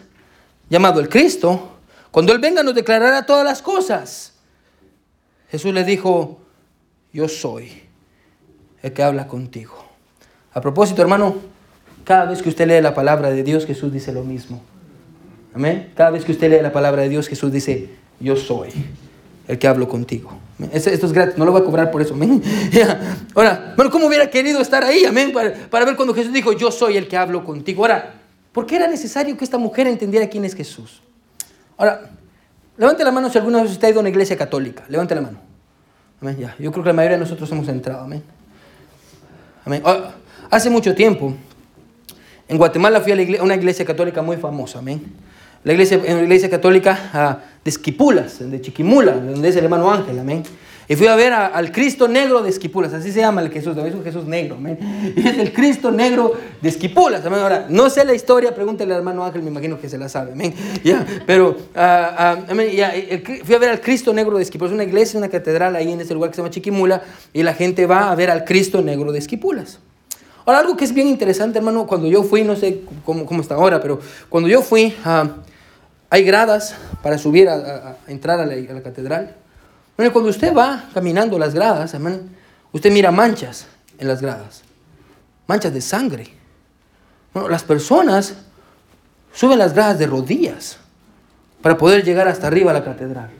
llamado el Cristo. Cuando Él venga nos declarará todas las cosas. Jesús le dijo, yo soy el que habla contigo. A propósito, hermano, cada vez que usted lee la palabra de Dios, Jesús dice lo mismo. Amén. Cada vez que usted lee la palabra de Dios, Jesús dice, yo soy el que hablo contigo. Esto, es gratis, no lo voy a cobrar por eso. [laughs] Ahora, bueno, ¿cómo hubiera querido estar ahí? Amén. Para, ver cuando Jesús dijo, yo soy el que hablo contigo. Ahora, ¿por qué era necesario que esta mujer entendiera quién es Jesús? Ahora, levante la mano si alguna vez usted ha ido a una iglesia católica. Levante la mano. Amén. Ya. Yo creo que la mayoría de nosotros hemos entrado. Amén. Ah, hace mucho tiempo, en Guatemala fui a, una iglesia católica muy famosa. Amén la iglesia, la iglesia católica ah, de Esquipulas, de Chiquimula, donde es el hermano Ángel, amén. Y fui a ver al Cristo negro de Esquipulas, así se llama el Jesús, es un Jesús negro, amén. Y [laughs] es el Cristo negro de Esquipulas. Ahora, no sé la historia, pregúntele al hermano Ángel, me imagino que se la sabe. [laughs] Ya, pero, ah, ah, amén, ya, fui a ver al Cristo negro de Esquipulas, una iglesia, una catedral ahí en ese lugar que se llama Chiquimula, y la gente va a ver al Cristo negro de Esquipulas. Ahora, algo que es bien interesante, hermano, cuando yo fui, no sé cómo, cómo está ahora, pero cuando yo fui, a hay gradas para subir a, entrar a la, catedral. Bueno, cuando usted va caminando las gradas, usted mira manchas en las gradas, manchas de sangre. Bueno, las personas suben las gradas de rodillas para poder llegar hasta arriba a la catedral.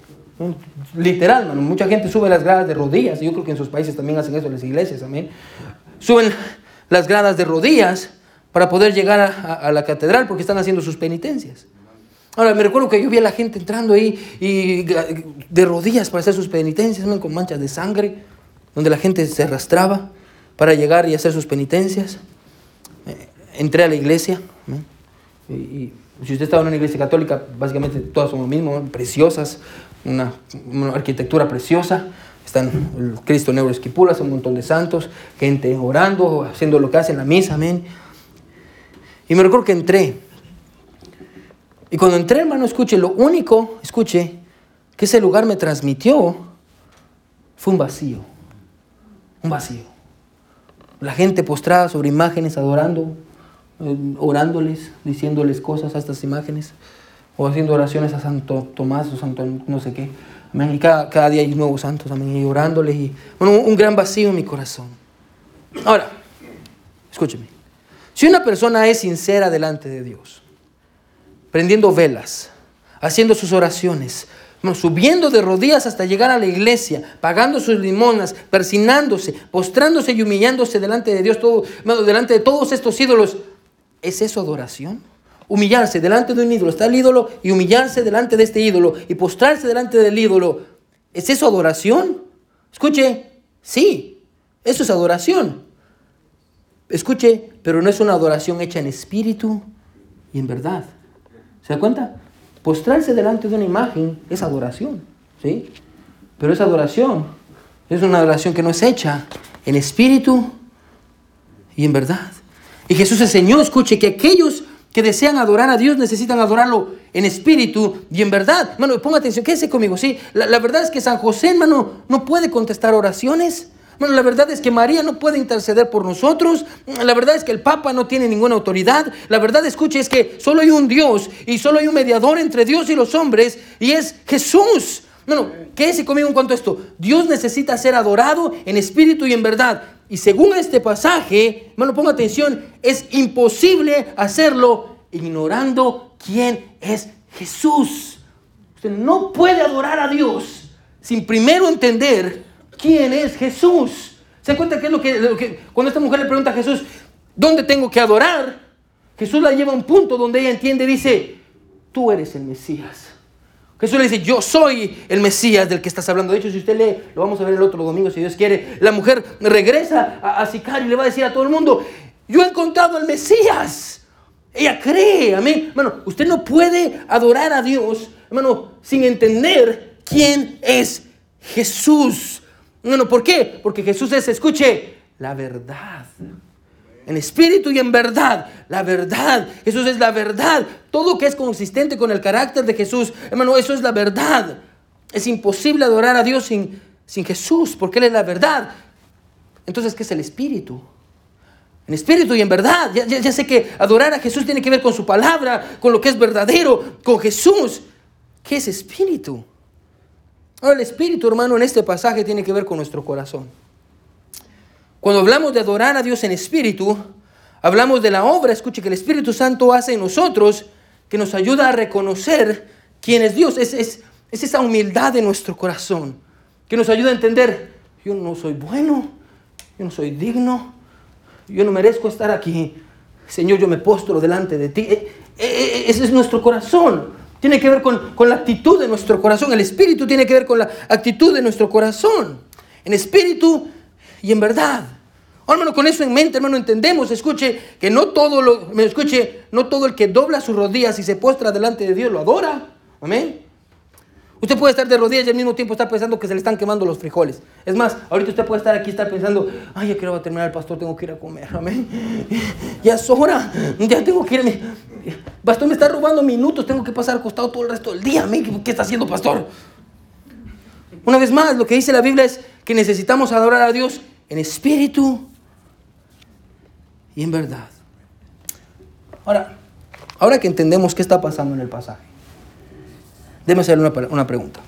Literal, mucha gente sube las gradas de rodillas. Yo creo que en sus países también hacen eso, las iglesias también. Suben las gradas de rodillas para poder llegar a la catedral porque están haciendo sus penitencias. Ahora, me recuerdo que yo vi a la gente entrando ahí y de rodillas para hacer sus penitencias, con manchas de sangre, donde la gente se arrastraba para llegar y hacer sus penitencias. Eh, entré a la iglesia. Y, si usted estaba en una iglesia católica, básicamente todas son lo mismo, preciosas, una, arquitectura preciosa. están el Cristo Neuroesquipulas, un montón de santos, gente orando, haciendo lo que hacen en la misa, amén. Y me recuerdo que entré. Y cuando entré, hermano, escuche, lo único, escuche, que ese lugar me transmitió fue un vacío. Un vacío. La gente postrada sobre imágenes, adorando, eh, orándoles, diciéndoles cosas a estas imágenes, o haciendo oraciones a Santo Tomás o Santo no sé qué. Y cada, cada día hay nuevos santos, amén, y orándoles. Y, bueno, un gran vacío en mi corazón. Ahora, escúcheme. Si una persona es sincera delante de Dios, prendiendo velas, haciendo sus oraciones, subiendo de rodillas hasta llegar a la iglesia, pagando sus limonas, persinándose, postrándose y humillándose delante de Dios, todo, delante de todos estos ídolos, ¿es eso adoración? Humillarse delante de un ídolo, está el ídolo y humillarse delante de este ídolo y postrarse delante del ídolo, ¿es eso adoración? Escuche, sí, eso es adoración. Escuche, pero no es una adoración hecha en espíritu y en verdad. ¿Se da cuenta? Postrarse delante de una imagen es adoración, ¿sí? Pero esa adoración es una adoración que no es hecha en espíritu y en verdad. Y Jesús enseñó, escuche, que aquellos que desean adorar a Dios necesitan adorarlo en espíritu y en verdad. Hermano, ponga atención, quédese conmigo, ¿sí? La, la verdad es que San José, hermano, no puede contestar oraciones. Bueno, la verdad es que María no puede interceder por nosotros. La verdad es que el Papa no tiene ninguna autoridad. La verdad, escuche, es que solo hay un Dios y solo hay un mediador entre Dios y los hombres y es Jesús. Bueno, quédese conmigo en cuanto a esto. Dios necesita ser adorado en espíritu y en verdad. Y según este pasaje, bueno, ponga atención, es imposible hacerlo ignorando quién es Jesús. Usted no puede adorar a Dios sin primero entender quién es Jesús. ¿Se cuenta qué es lo que, cuando esta mujer le pregunta a Jesús, ¿dónde tengo que adorar? Jesús la lleva a un punto donde ella entiende, dice, tú eres el Mesías. Jesús le dice, yo soy el Mesías del que estás hablando. De hecho, si usted lee, lo vamos a ver el otro domingo, si Dios quiere, la mujer regresa a, a Sicario y le va a decir a todo el mundo, yo he encontrado al Mesías. Ella cree, amén. Hermano, usted no puede adorar a Dios, hermano, sin entender quién es Jesús. Bueno, ¿por qué? Porque Jesús es, escuche, la verdad. En espíritu y en verdad. La verdad. Jesús es la verdad. Todo que es consistente con el carácter de Jesús. Hermano, eso es la verdad. Es imposible adorar a Dios sin, sin Jesús, porque Él es la verdad. Entonces, ¿qué es el espíritu? En espíritu y en verdad. Ya, ya, sé que adorar a Jesús tiene que ver con su palabra, con lo que es verdadero, con Jesús. ¿Qué es espíritu? Ahora, el espíritu, hermano, en este pasaje tiene que ver con nuestro corazón. Cuando hablamos de adorar a Dios en espíritu, hablamos de la obra, escuche, que el Espíritu Santo hace en nosotros, que nos ayuda a reconocer quién es Dios. Es, es, es esa humildad de nuestro corazón, que nos ayuda a entender, yo no soy bueno, yo no soy digno, yo no merezco estar aquí. Señor, yo me postro delante de ti. E, e, e, ese es nuestro corazón tiene que ver con, la actitud de nuestro corazón. El espíritu tiene que ver con la actitud de nuestro corazón. En espíritu y en verdad. Oh, hermano, con eso en mente, hermano, entendemos, escuche, que no todo lo, escuche, no todo el que dobla sus rodillas y se postra delante de Dios lo adora. Amén. Usted puede estar de rodillas y al mismo tiempo estar pensando que se le están quemando los frijoles. Es más, ahorita usted puede estar aquí y estar pensando, ay, ya quiero va a terminar el pastor, tengo que ir a comer, amén. Ya es hora, ya tengo que irme. Pastor me está robando minutos, tengo que pasar acostado todo el resto del día, amén. ¿Qué está haciendo, pastor? Una vez más, lo que dice la Biblia es que necesitamos adorar a Dios en espíritu y en verdad. Ahora, ahora que entendemos qué está pasando en el pasaje. Déjeme hacer una, una pregunta.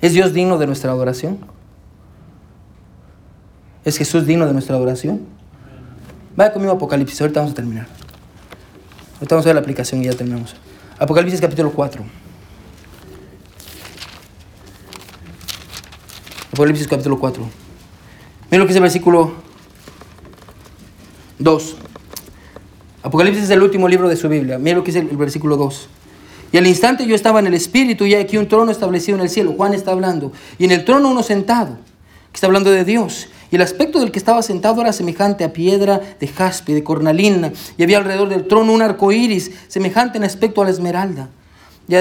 ¿Es Dios digno de nuestra adoración? ¿Es Jesús digno de nuestra adoración? Vaya conmigo Apocalipsis, ahorita vamos a terminar. Ahorita vamos a ver la aplicación y ya terminamos. Apocalipsis capítulo 4. Apocalipsis capítulo 4. Mira lo que dice el versículo 2. Apocalipsis es el último libro de su Biblia. Mira lo que dice el versículo 2. Y al instante yo estaba en el Espíritu y aquí un trono establecido en el cielo. Juan está hablando. Y en el trono uno sentado, que está hablando de Dios. Y el aspecto del que estaba sentado era semejante a piedra de jaspe, de cornalina. Y había alrededor del trono un arco iris, semejante en aspecto a la esmeralda. y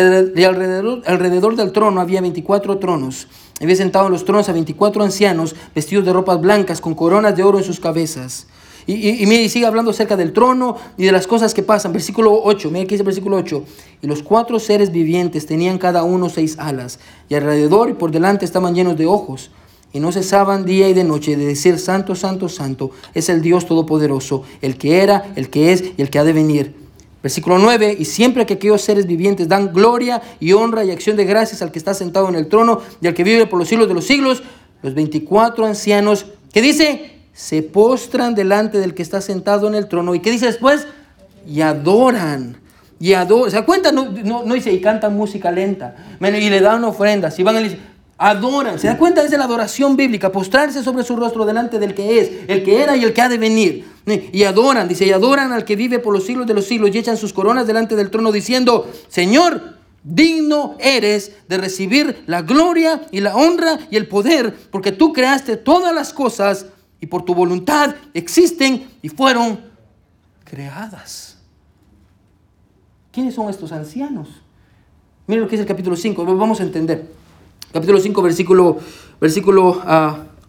alrededor, alrededor del trono había 24 tronos. Había sentado en los tronos a 24 ancianos vestidos de ropas blancas con coronas de oro en sus cabezas. Y, y, sigue hablando acerca del trono y de las cosas que pasan. Versículo 8, mira aquí dice versículo 8. Y los cuatro seres vivientes tenían cada uno seis alas, y alrededor y por delante estaban llenos de ojos. Y no cesaban día y de noche de decir, Santo, Santo, Santo, es el Dios Todopoderoso, el que era, el que es y el que ha de venir. Versículo 9, y siempre que aquellos seres vivientes dan gloria y honra y acción de gracias al que está sentado en el trono y al que vive por los siglos de los siglos, los 24 ancianos, ¿qué dice? Se postran delante del que está sentado en el trono. ¿Y qué dice después? Y adoran. Y adoran. ¿Se cuenta? No, no, no dice, y cantan música lenta. Y le dan ofrendas. Y van a decir, adoran. ¿Se da cuenta? Es la adoración bíblica, postrarse sobre su rostro delante del que es, el que era y el que ha de venir. Y adoran, dice, y adoran al que vive por los siglos de los siglos y echan sus coronas delante del trono diciendo, Señor, digno eres de recibir la gloria y la honra y el poder, porque tú creaste todas las cosas y por tu voluntad existen y fueron creadas. ¿Quiénes son estos ancianos? Miren lo que es el capítulo 5, vamos a entender capítulo 5, versículo, versículo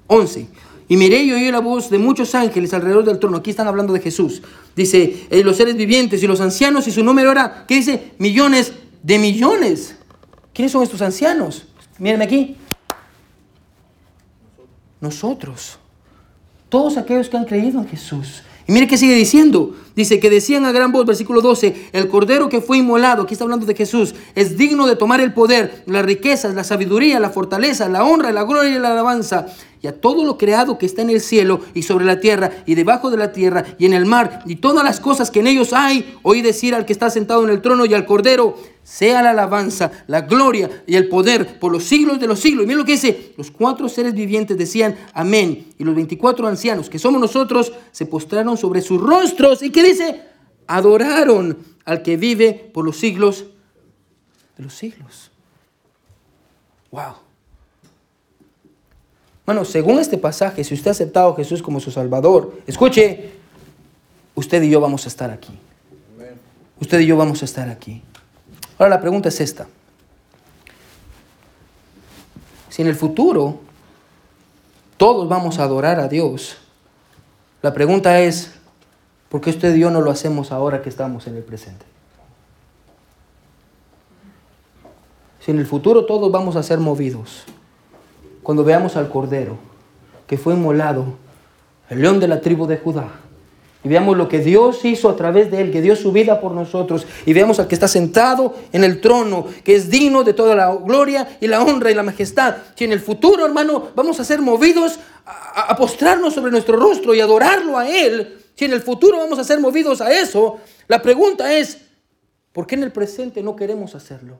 11. Ah, y miré y oí la voz de muchos ángeles alrededor del trono. Aquí están hablando de Jesús. Dice, eh, los seres vivientes y los ancianos y su número era, ¿qué dice? Millones de millones. ¿Quiénes son estos ancianos? Mírenme aquí. Nosotros. Todos aquellos que han creído en Jesús. Y mire qué sigue diciendo. Dice que decían a gran voz, versículo 12, el cordero que fue inmolado, aquí está hablando de Jesús, es digno de tomar el poder, las riquezas, la sabiduría, la fortaleza, la honra, la gloria y la alabanza y a todo lo creado que está en el cielo y sobre la tierra y debajo de la tierra y en el mar y todas las cosas que en ellos hay, oí decir al que está sentado en el trono y al cordero, sea la alabanza, la gloria y el poder por los siglos de los siglos. Y miren lo que dice, los cuatro seres vivientes decían amén y los 24 ancianos que somos nosotros se postraron sobre sus rostros y que dice, adoraron al que vive por los siglos de los siglos. Wow. Bueno, según este pasaje, si usted ha aceptado a Jesús como su Salvador, escuche, usted y yo vamos a estar aquí. Usted y yo vamos a estar aquí. Ahora la pregunta es esta. Si en el futuro todos vamos a adorar a Dios, la pregunta es, ¿por qué usted y yo no lo hacemos ahora que estamos en el presente? Si en el futuro todos vamos a ser movidos cuando veamos al Cordero que fue inmolado, el león de la tribu de Judá, y veamos lo que Dios hizo a través de él, que dio su vida por nosotros, y veamos al que está sentado en el trono, que es digno de toda la gloria y la honra y la majestad. Si en el futuro, hermano, vamos a ser movidos a, a postrarnos sobre nuestro rostro y adorarlo a Él, si en el futuro vamos a ser movidos a eso, la pregunta es, ¿por qué en el presente no queremos hacerlo?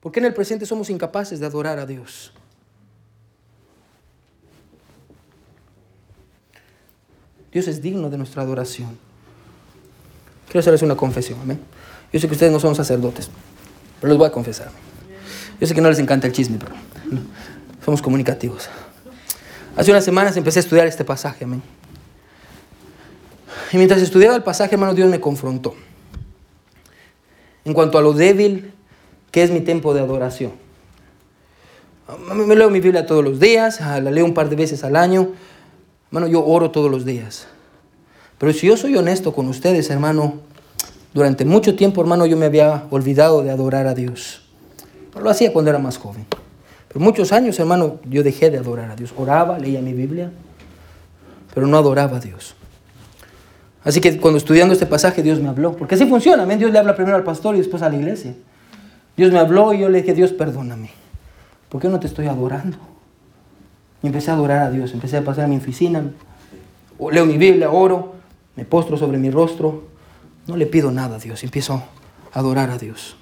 ¿Por qué en el presente somos incapaces de adorar a Dios? Dios es digno de nuestra adoración. Quiero hacerles una confesión, amén. Yo sé que ustedes no son sacerdotes, pero les voy a confesar. Yo sé que no les encanta el chisme, pero somos comunicativos. Hace unas semanas empecé a estudiar este pasaje, amén. Y mientras estudiaba el pasaje, hermano, Dios me confrontó. En cuanto a lo débil que es mi tiempo de adoración. Me leo mi Biblia todos los días, la leo un par de veces al año, Hermano, yo oro todos los días. Pero si yo soy honesto con ustedes, hermano, durante mucho tiempo, hermano, yo me había olvidado de adorar a Dios. Lo hacía cuando era más joven. Pero muchos años, hermano, yo dejé de adorar a Dios. Oraba, leía mi Biblia, pero no adoraba a Dios. Así que cuando estudiando este pasaje, Dios me habló. Porque así funciona, ¿amén? Dios le habla primero al pastor y después a la iglesia. Dios me habló y yo le dije, Dios, perdóname. ¿Por qué no te estoy adorando? Y empecé a adorar a Dios, empecé a pasar a mi oficina, leo mi Biblia, oro, me postro sobre mi rostro, no le pido nada a Dios, empiezo a adorar a Dios.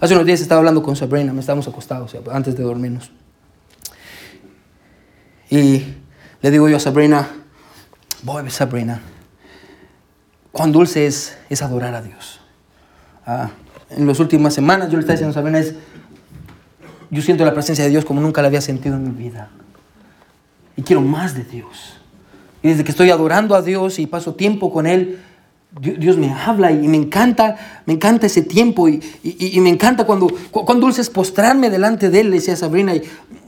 Hace unos días estaba hablando con Sabrina, me estábamos acostados antes de dormirnos. Y le digo yo a Sabrina, voy Sabrina, cuán dulce es, es adorar a Dios. Ah, en las últimas semanas yo le estaba diciendo a es, yo siento la presencia de Dios como nunca la había sentido en mi vida y quiero más de Dios. Y desde que estoy adorando a Dios y paso tiempo con Él, Dios me habla y me encanta, me encanta ese tiempo y, me encanta cuando, cuando dulce es postrarme delante de Él, decía Sabrina. Y,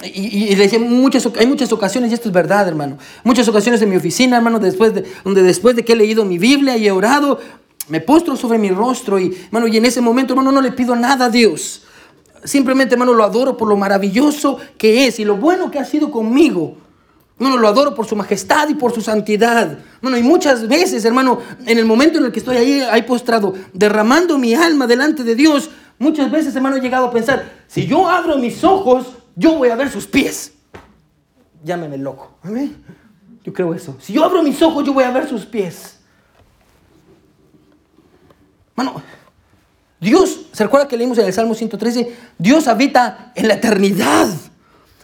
y, le decía, muchas, hay muchas ocasiones, y esto es verdad, hermano, muchas ocasiones en mi oficina, hermano, después de, donde después de que he leído mi Biblia y he orado, me postro sobre mi rostro y, hermano, y en ese momento, hermano, no le pido nada a Dios. Simplemente, hermano, lo adoro por lo maravilloso que es y lo bueno que ha sido conmigo. Bueno, lo adoro por su majestad y por su santidad. Bueno, y muchas veces, hermano, en el momento en el que estoy ahí, ahí postrado, derramando mi alma delante de Dios, muchas veces, hermano, he llegado a pensar, si yo abro mis ojos, yo voy a ver sus pies. Llámeme loco. ¿Amén? Yo creo eso. Si yo abro mis ojos, yo voy a ver sus pies. Bueno, Dios, ¿se recuerda que leímos en el Salmo 113? Dios habita en la eternidad.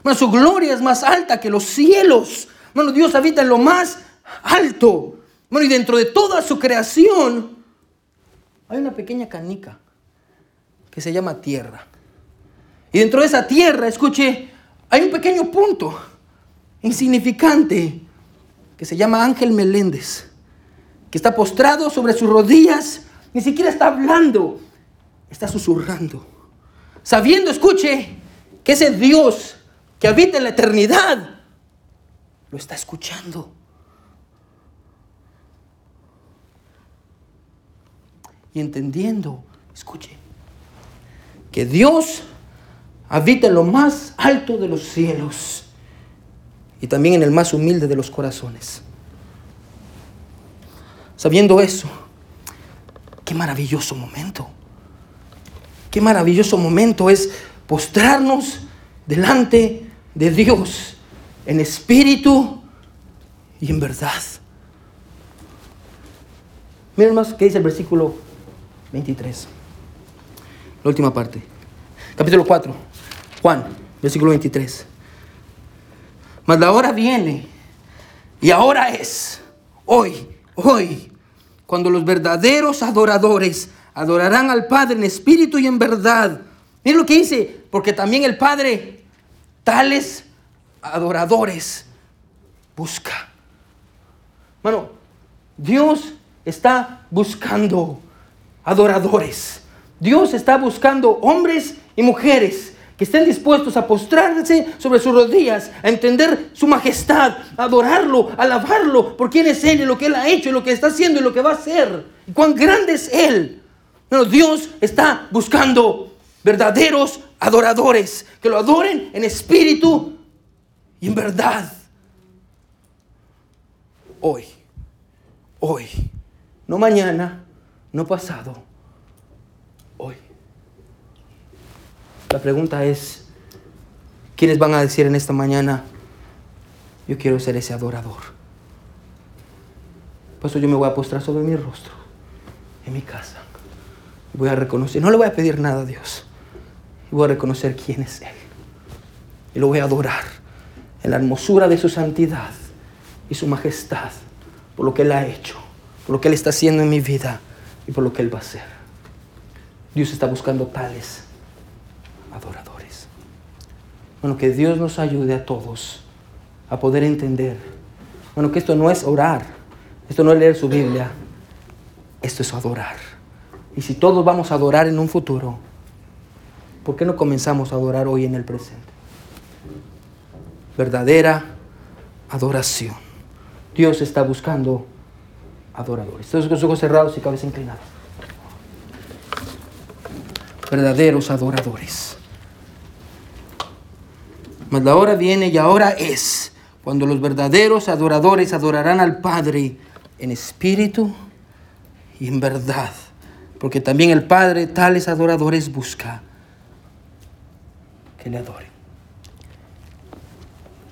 Bueno, su gloria es más alta que los cielos. Bueno, Dios habita en lo más alto. Bueno, y dentro de toda su creación hay una pequeña canica que se llama tierra. Y dentro de esa tierra, escuche, hay un pequeño punto insignificante que se llama Ángel Meléndez, que está postrado sobre sus rodillas, ni siquiera está hablando, está susurrando, sabiendo, escuche, que ese Dios que habita en la eternidad, lo está escuchando. Y entendiendo, escuche, que Dios habita en lo más alto de los cielos y también en el más humilde de los corazones. Sabiendo eso, qué maravilloso momento. Qué maravilloso momento es postrarnos delante de Dios en espíritu y en verdad. Miren más que dice el versículo 23. La última parte. Capítulo 4. Juan, versículo 23. Mas la hora viene y ahora es, hoy, hoy, cuando los verdaderos adoradores adorarán al Padre en espíritu y en verdad. Miren lo que dice, porque también el Padre tales adoradores busca. Bueno, Dios está buscando adoradores. Dios está buscando hombres y mujeres que estén dispuestos a postrarse sobre sus rodillas, a entender su majestad, a adorarlo, a alabarlo por quién es Él y lo que Él ha hecho y lo que está haciendo y lo que va a hacer. Y cuán grande es Él. Bueno, Dios está buscando verdaderos adoradores, que lo adoren en espíritu y en verdad. Hoy, hoy, no mañana, no pasado, hoy. La pregunta es, ¿quiénes van a decir en esta mañana, yo quiero ser ese adorador? Por eso yo me voy a postrar sobre mi rostro, en mi casa. Voy a reconocer, no le voy a pedir nada a Dios voy a reconocer quién es Él. Y lo voy a adorar en la hermosura de su santidad y su majestad, por lo que Él ha hecho, por lo que Él está haciendo en mi vida y por lo que Él va a hacer. Dios está buscando tales adoradores. Bueno, que Dios nos ayude a todos a poder entender. Bueno, que esto no es orar, esto no es leer su Biblia, esto es adorar. Y si todos vamos a adorar en un futuro, ¿Por qué no comenzamos a adorar hoy en el presente? Verdadera adoración. Dios está buscando adoradores. Todos con los ojos cerrados y cabeza inclinada. Verdaderos adoradores. Mas la hora viene y ahora es cuando los verdaderos adoradores adorarán al Padre en espíritu y en verdad. Porque también el Padre tales adoradores busca que le adoren.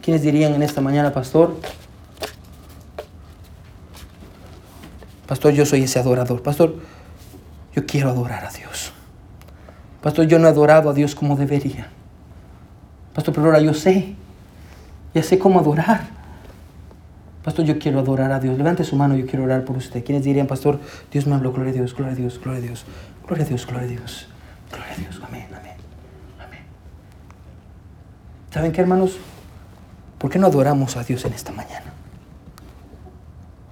¿Quiénes dirían en esta mañana, pastor? Pastor, yo soy ese adorador. Pastor, yo quiero adorar a Dios. Pastor, yo no he adorado a Dios como debería. Pastor, pero ahora yo sé. Ya sé cómo adorar. Pastor, yo quiero adorar a Dios. Levante su mano, yo quiero orar por usted. ¿Quiénes dirían, Pastor, Dios me habló, gloria a Dios, gloria a Dios, gloria a Dios, gloria a Dios, gloria a Dios, gloria a Dios, amén, amén. ¿Saben qué, hermanos? ¿Por qué no adoramos a Dios en esta mañana?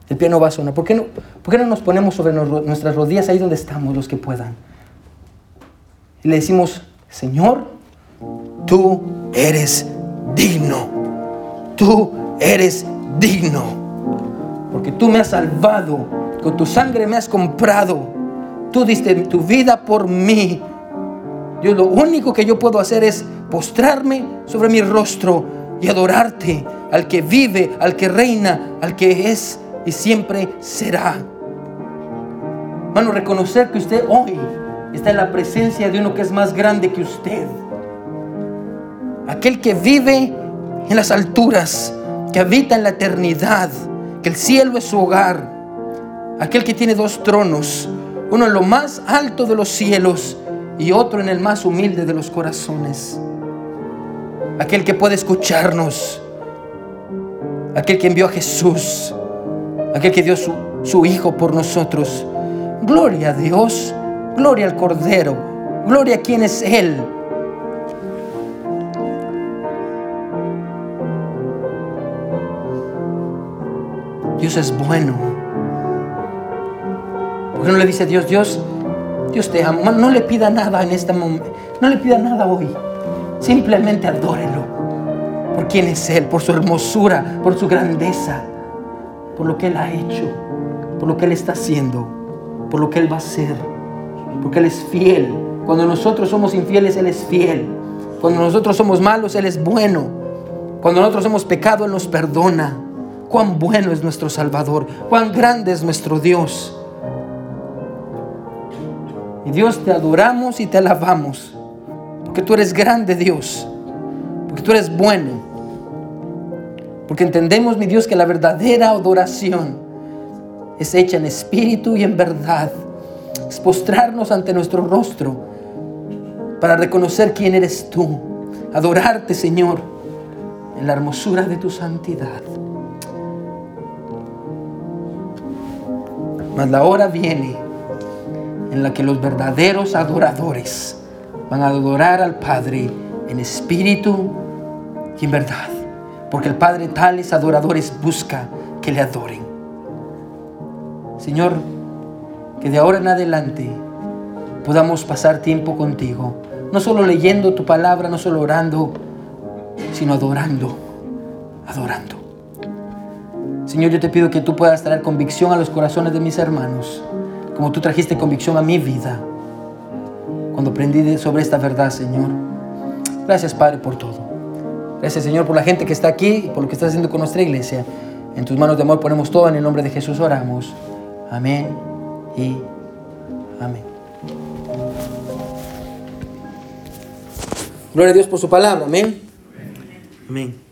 El piano va a sonar. ¿Por qué no, por qué no nos ponemos sobre nuestras rodillas ahí donde estamos los que puedan? Y le decimos, Señor, tú eres digno. Tú eres digno. Porque tú me has salvado. Con tu sangre me has comprado. Tú diste tu vida por mí. Dios, lo único que yo puedo hacer es postrarme sobre mi rostro y adorarte al que vive, al que reina, al que es y siempre será. Hermano, reconocer que usted hoy está en la presencia de uno que es más grande que usted. Aquel que vive en las alturas, que habita en la eternidad, que el cielo es su hogar. Aquel que tiene dos tronos, uno en lo más alto de los cielos y otro en el más humilde de los corazones. Aquel que puede escucharnos, aquel que envió a Jesús, aquel que dio su, Hijo por nosotros. Gloria a Dios, gloria al Cordero, gloria a quien es Él. Dios es bueno. ¿Por qué no le dice Dios, Dios, Dios te ama? No le pida nada en este momento. No le pida nada hoy. Simplemente adórelo. Por quién es Él, por su hermosura, por su grandeza por lo que Él ha hecho, por lo que Él está haciendo, por lo que Él va a hacer, porque Él es fiel. Cuando nosotros somos infieles, Él es fiel. Cuando nosotros somos malos, Él es bueno. Cuando nosotros hemos pecado, Él nos perdona. Cuán bueno es nuestro Salvador, cuán grande es nuestro Dios. Y Dios te adoramos y te alabamos, porque tú eres grande Dios, porque tú eres bueno. Porque entendemos, mi Dios, que la verdadera adoración es hecha en espíritu y en verdad. Es postrarnos ante nuestro rostro para reconocer quién eres tú. Adorarte, Señor, en la hermosura de tu santidad. Mas la hora viene en la que los verdaderos adoradores van a adorar al Padre en espíritu y en verdad porque el Padre tales adoradores busca que le adoren. Señor, que de ahora en adelante podamos pasar tiempo contigo, no solo leyendo tu palabra, no solo orando, sino adorando, adorando. Señor, yo te pido que tú puedas traer convicción a los corazones de mis hermanos, como tú trajiste convicción a mi vida cuando aprendí sobre esta verdad, Señor. Gracias, Padre, por todo. Gracias Señor por la gente que está aquí y por lo que estás haciendo con nuestra iglesia. En tus manos de amor ponemos todo, en el nombre de Jesús oramos. Amén y amén. Gloria a Dios por su palabra. Amén. Amén.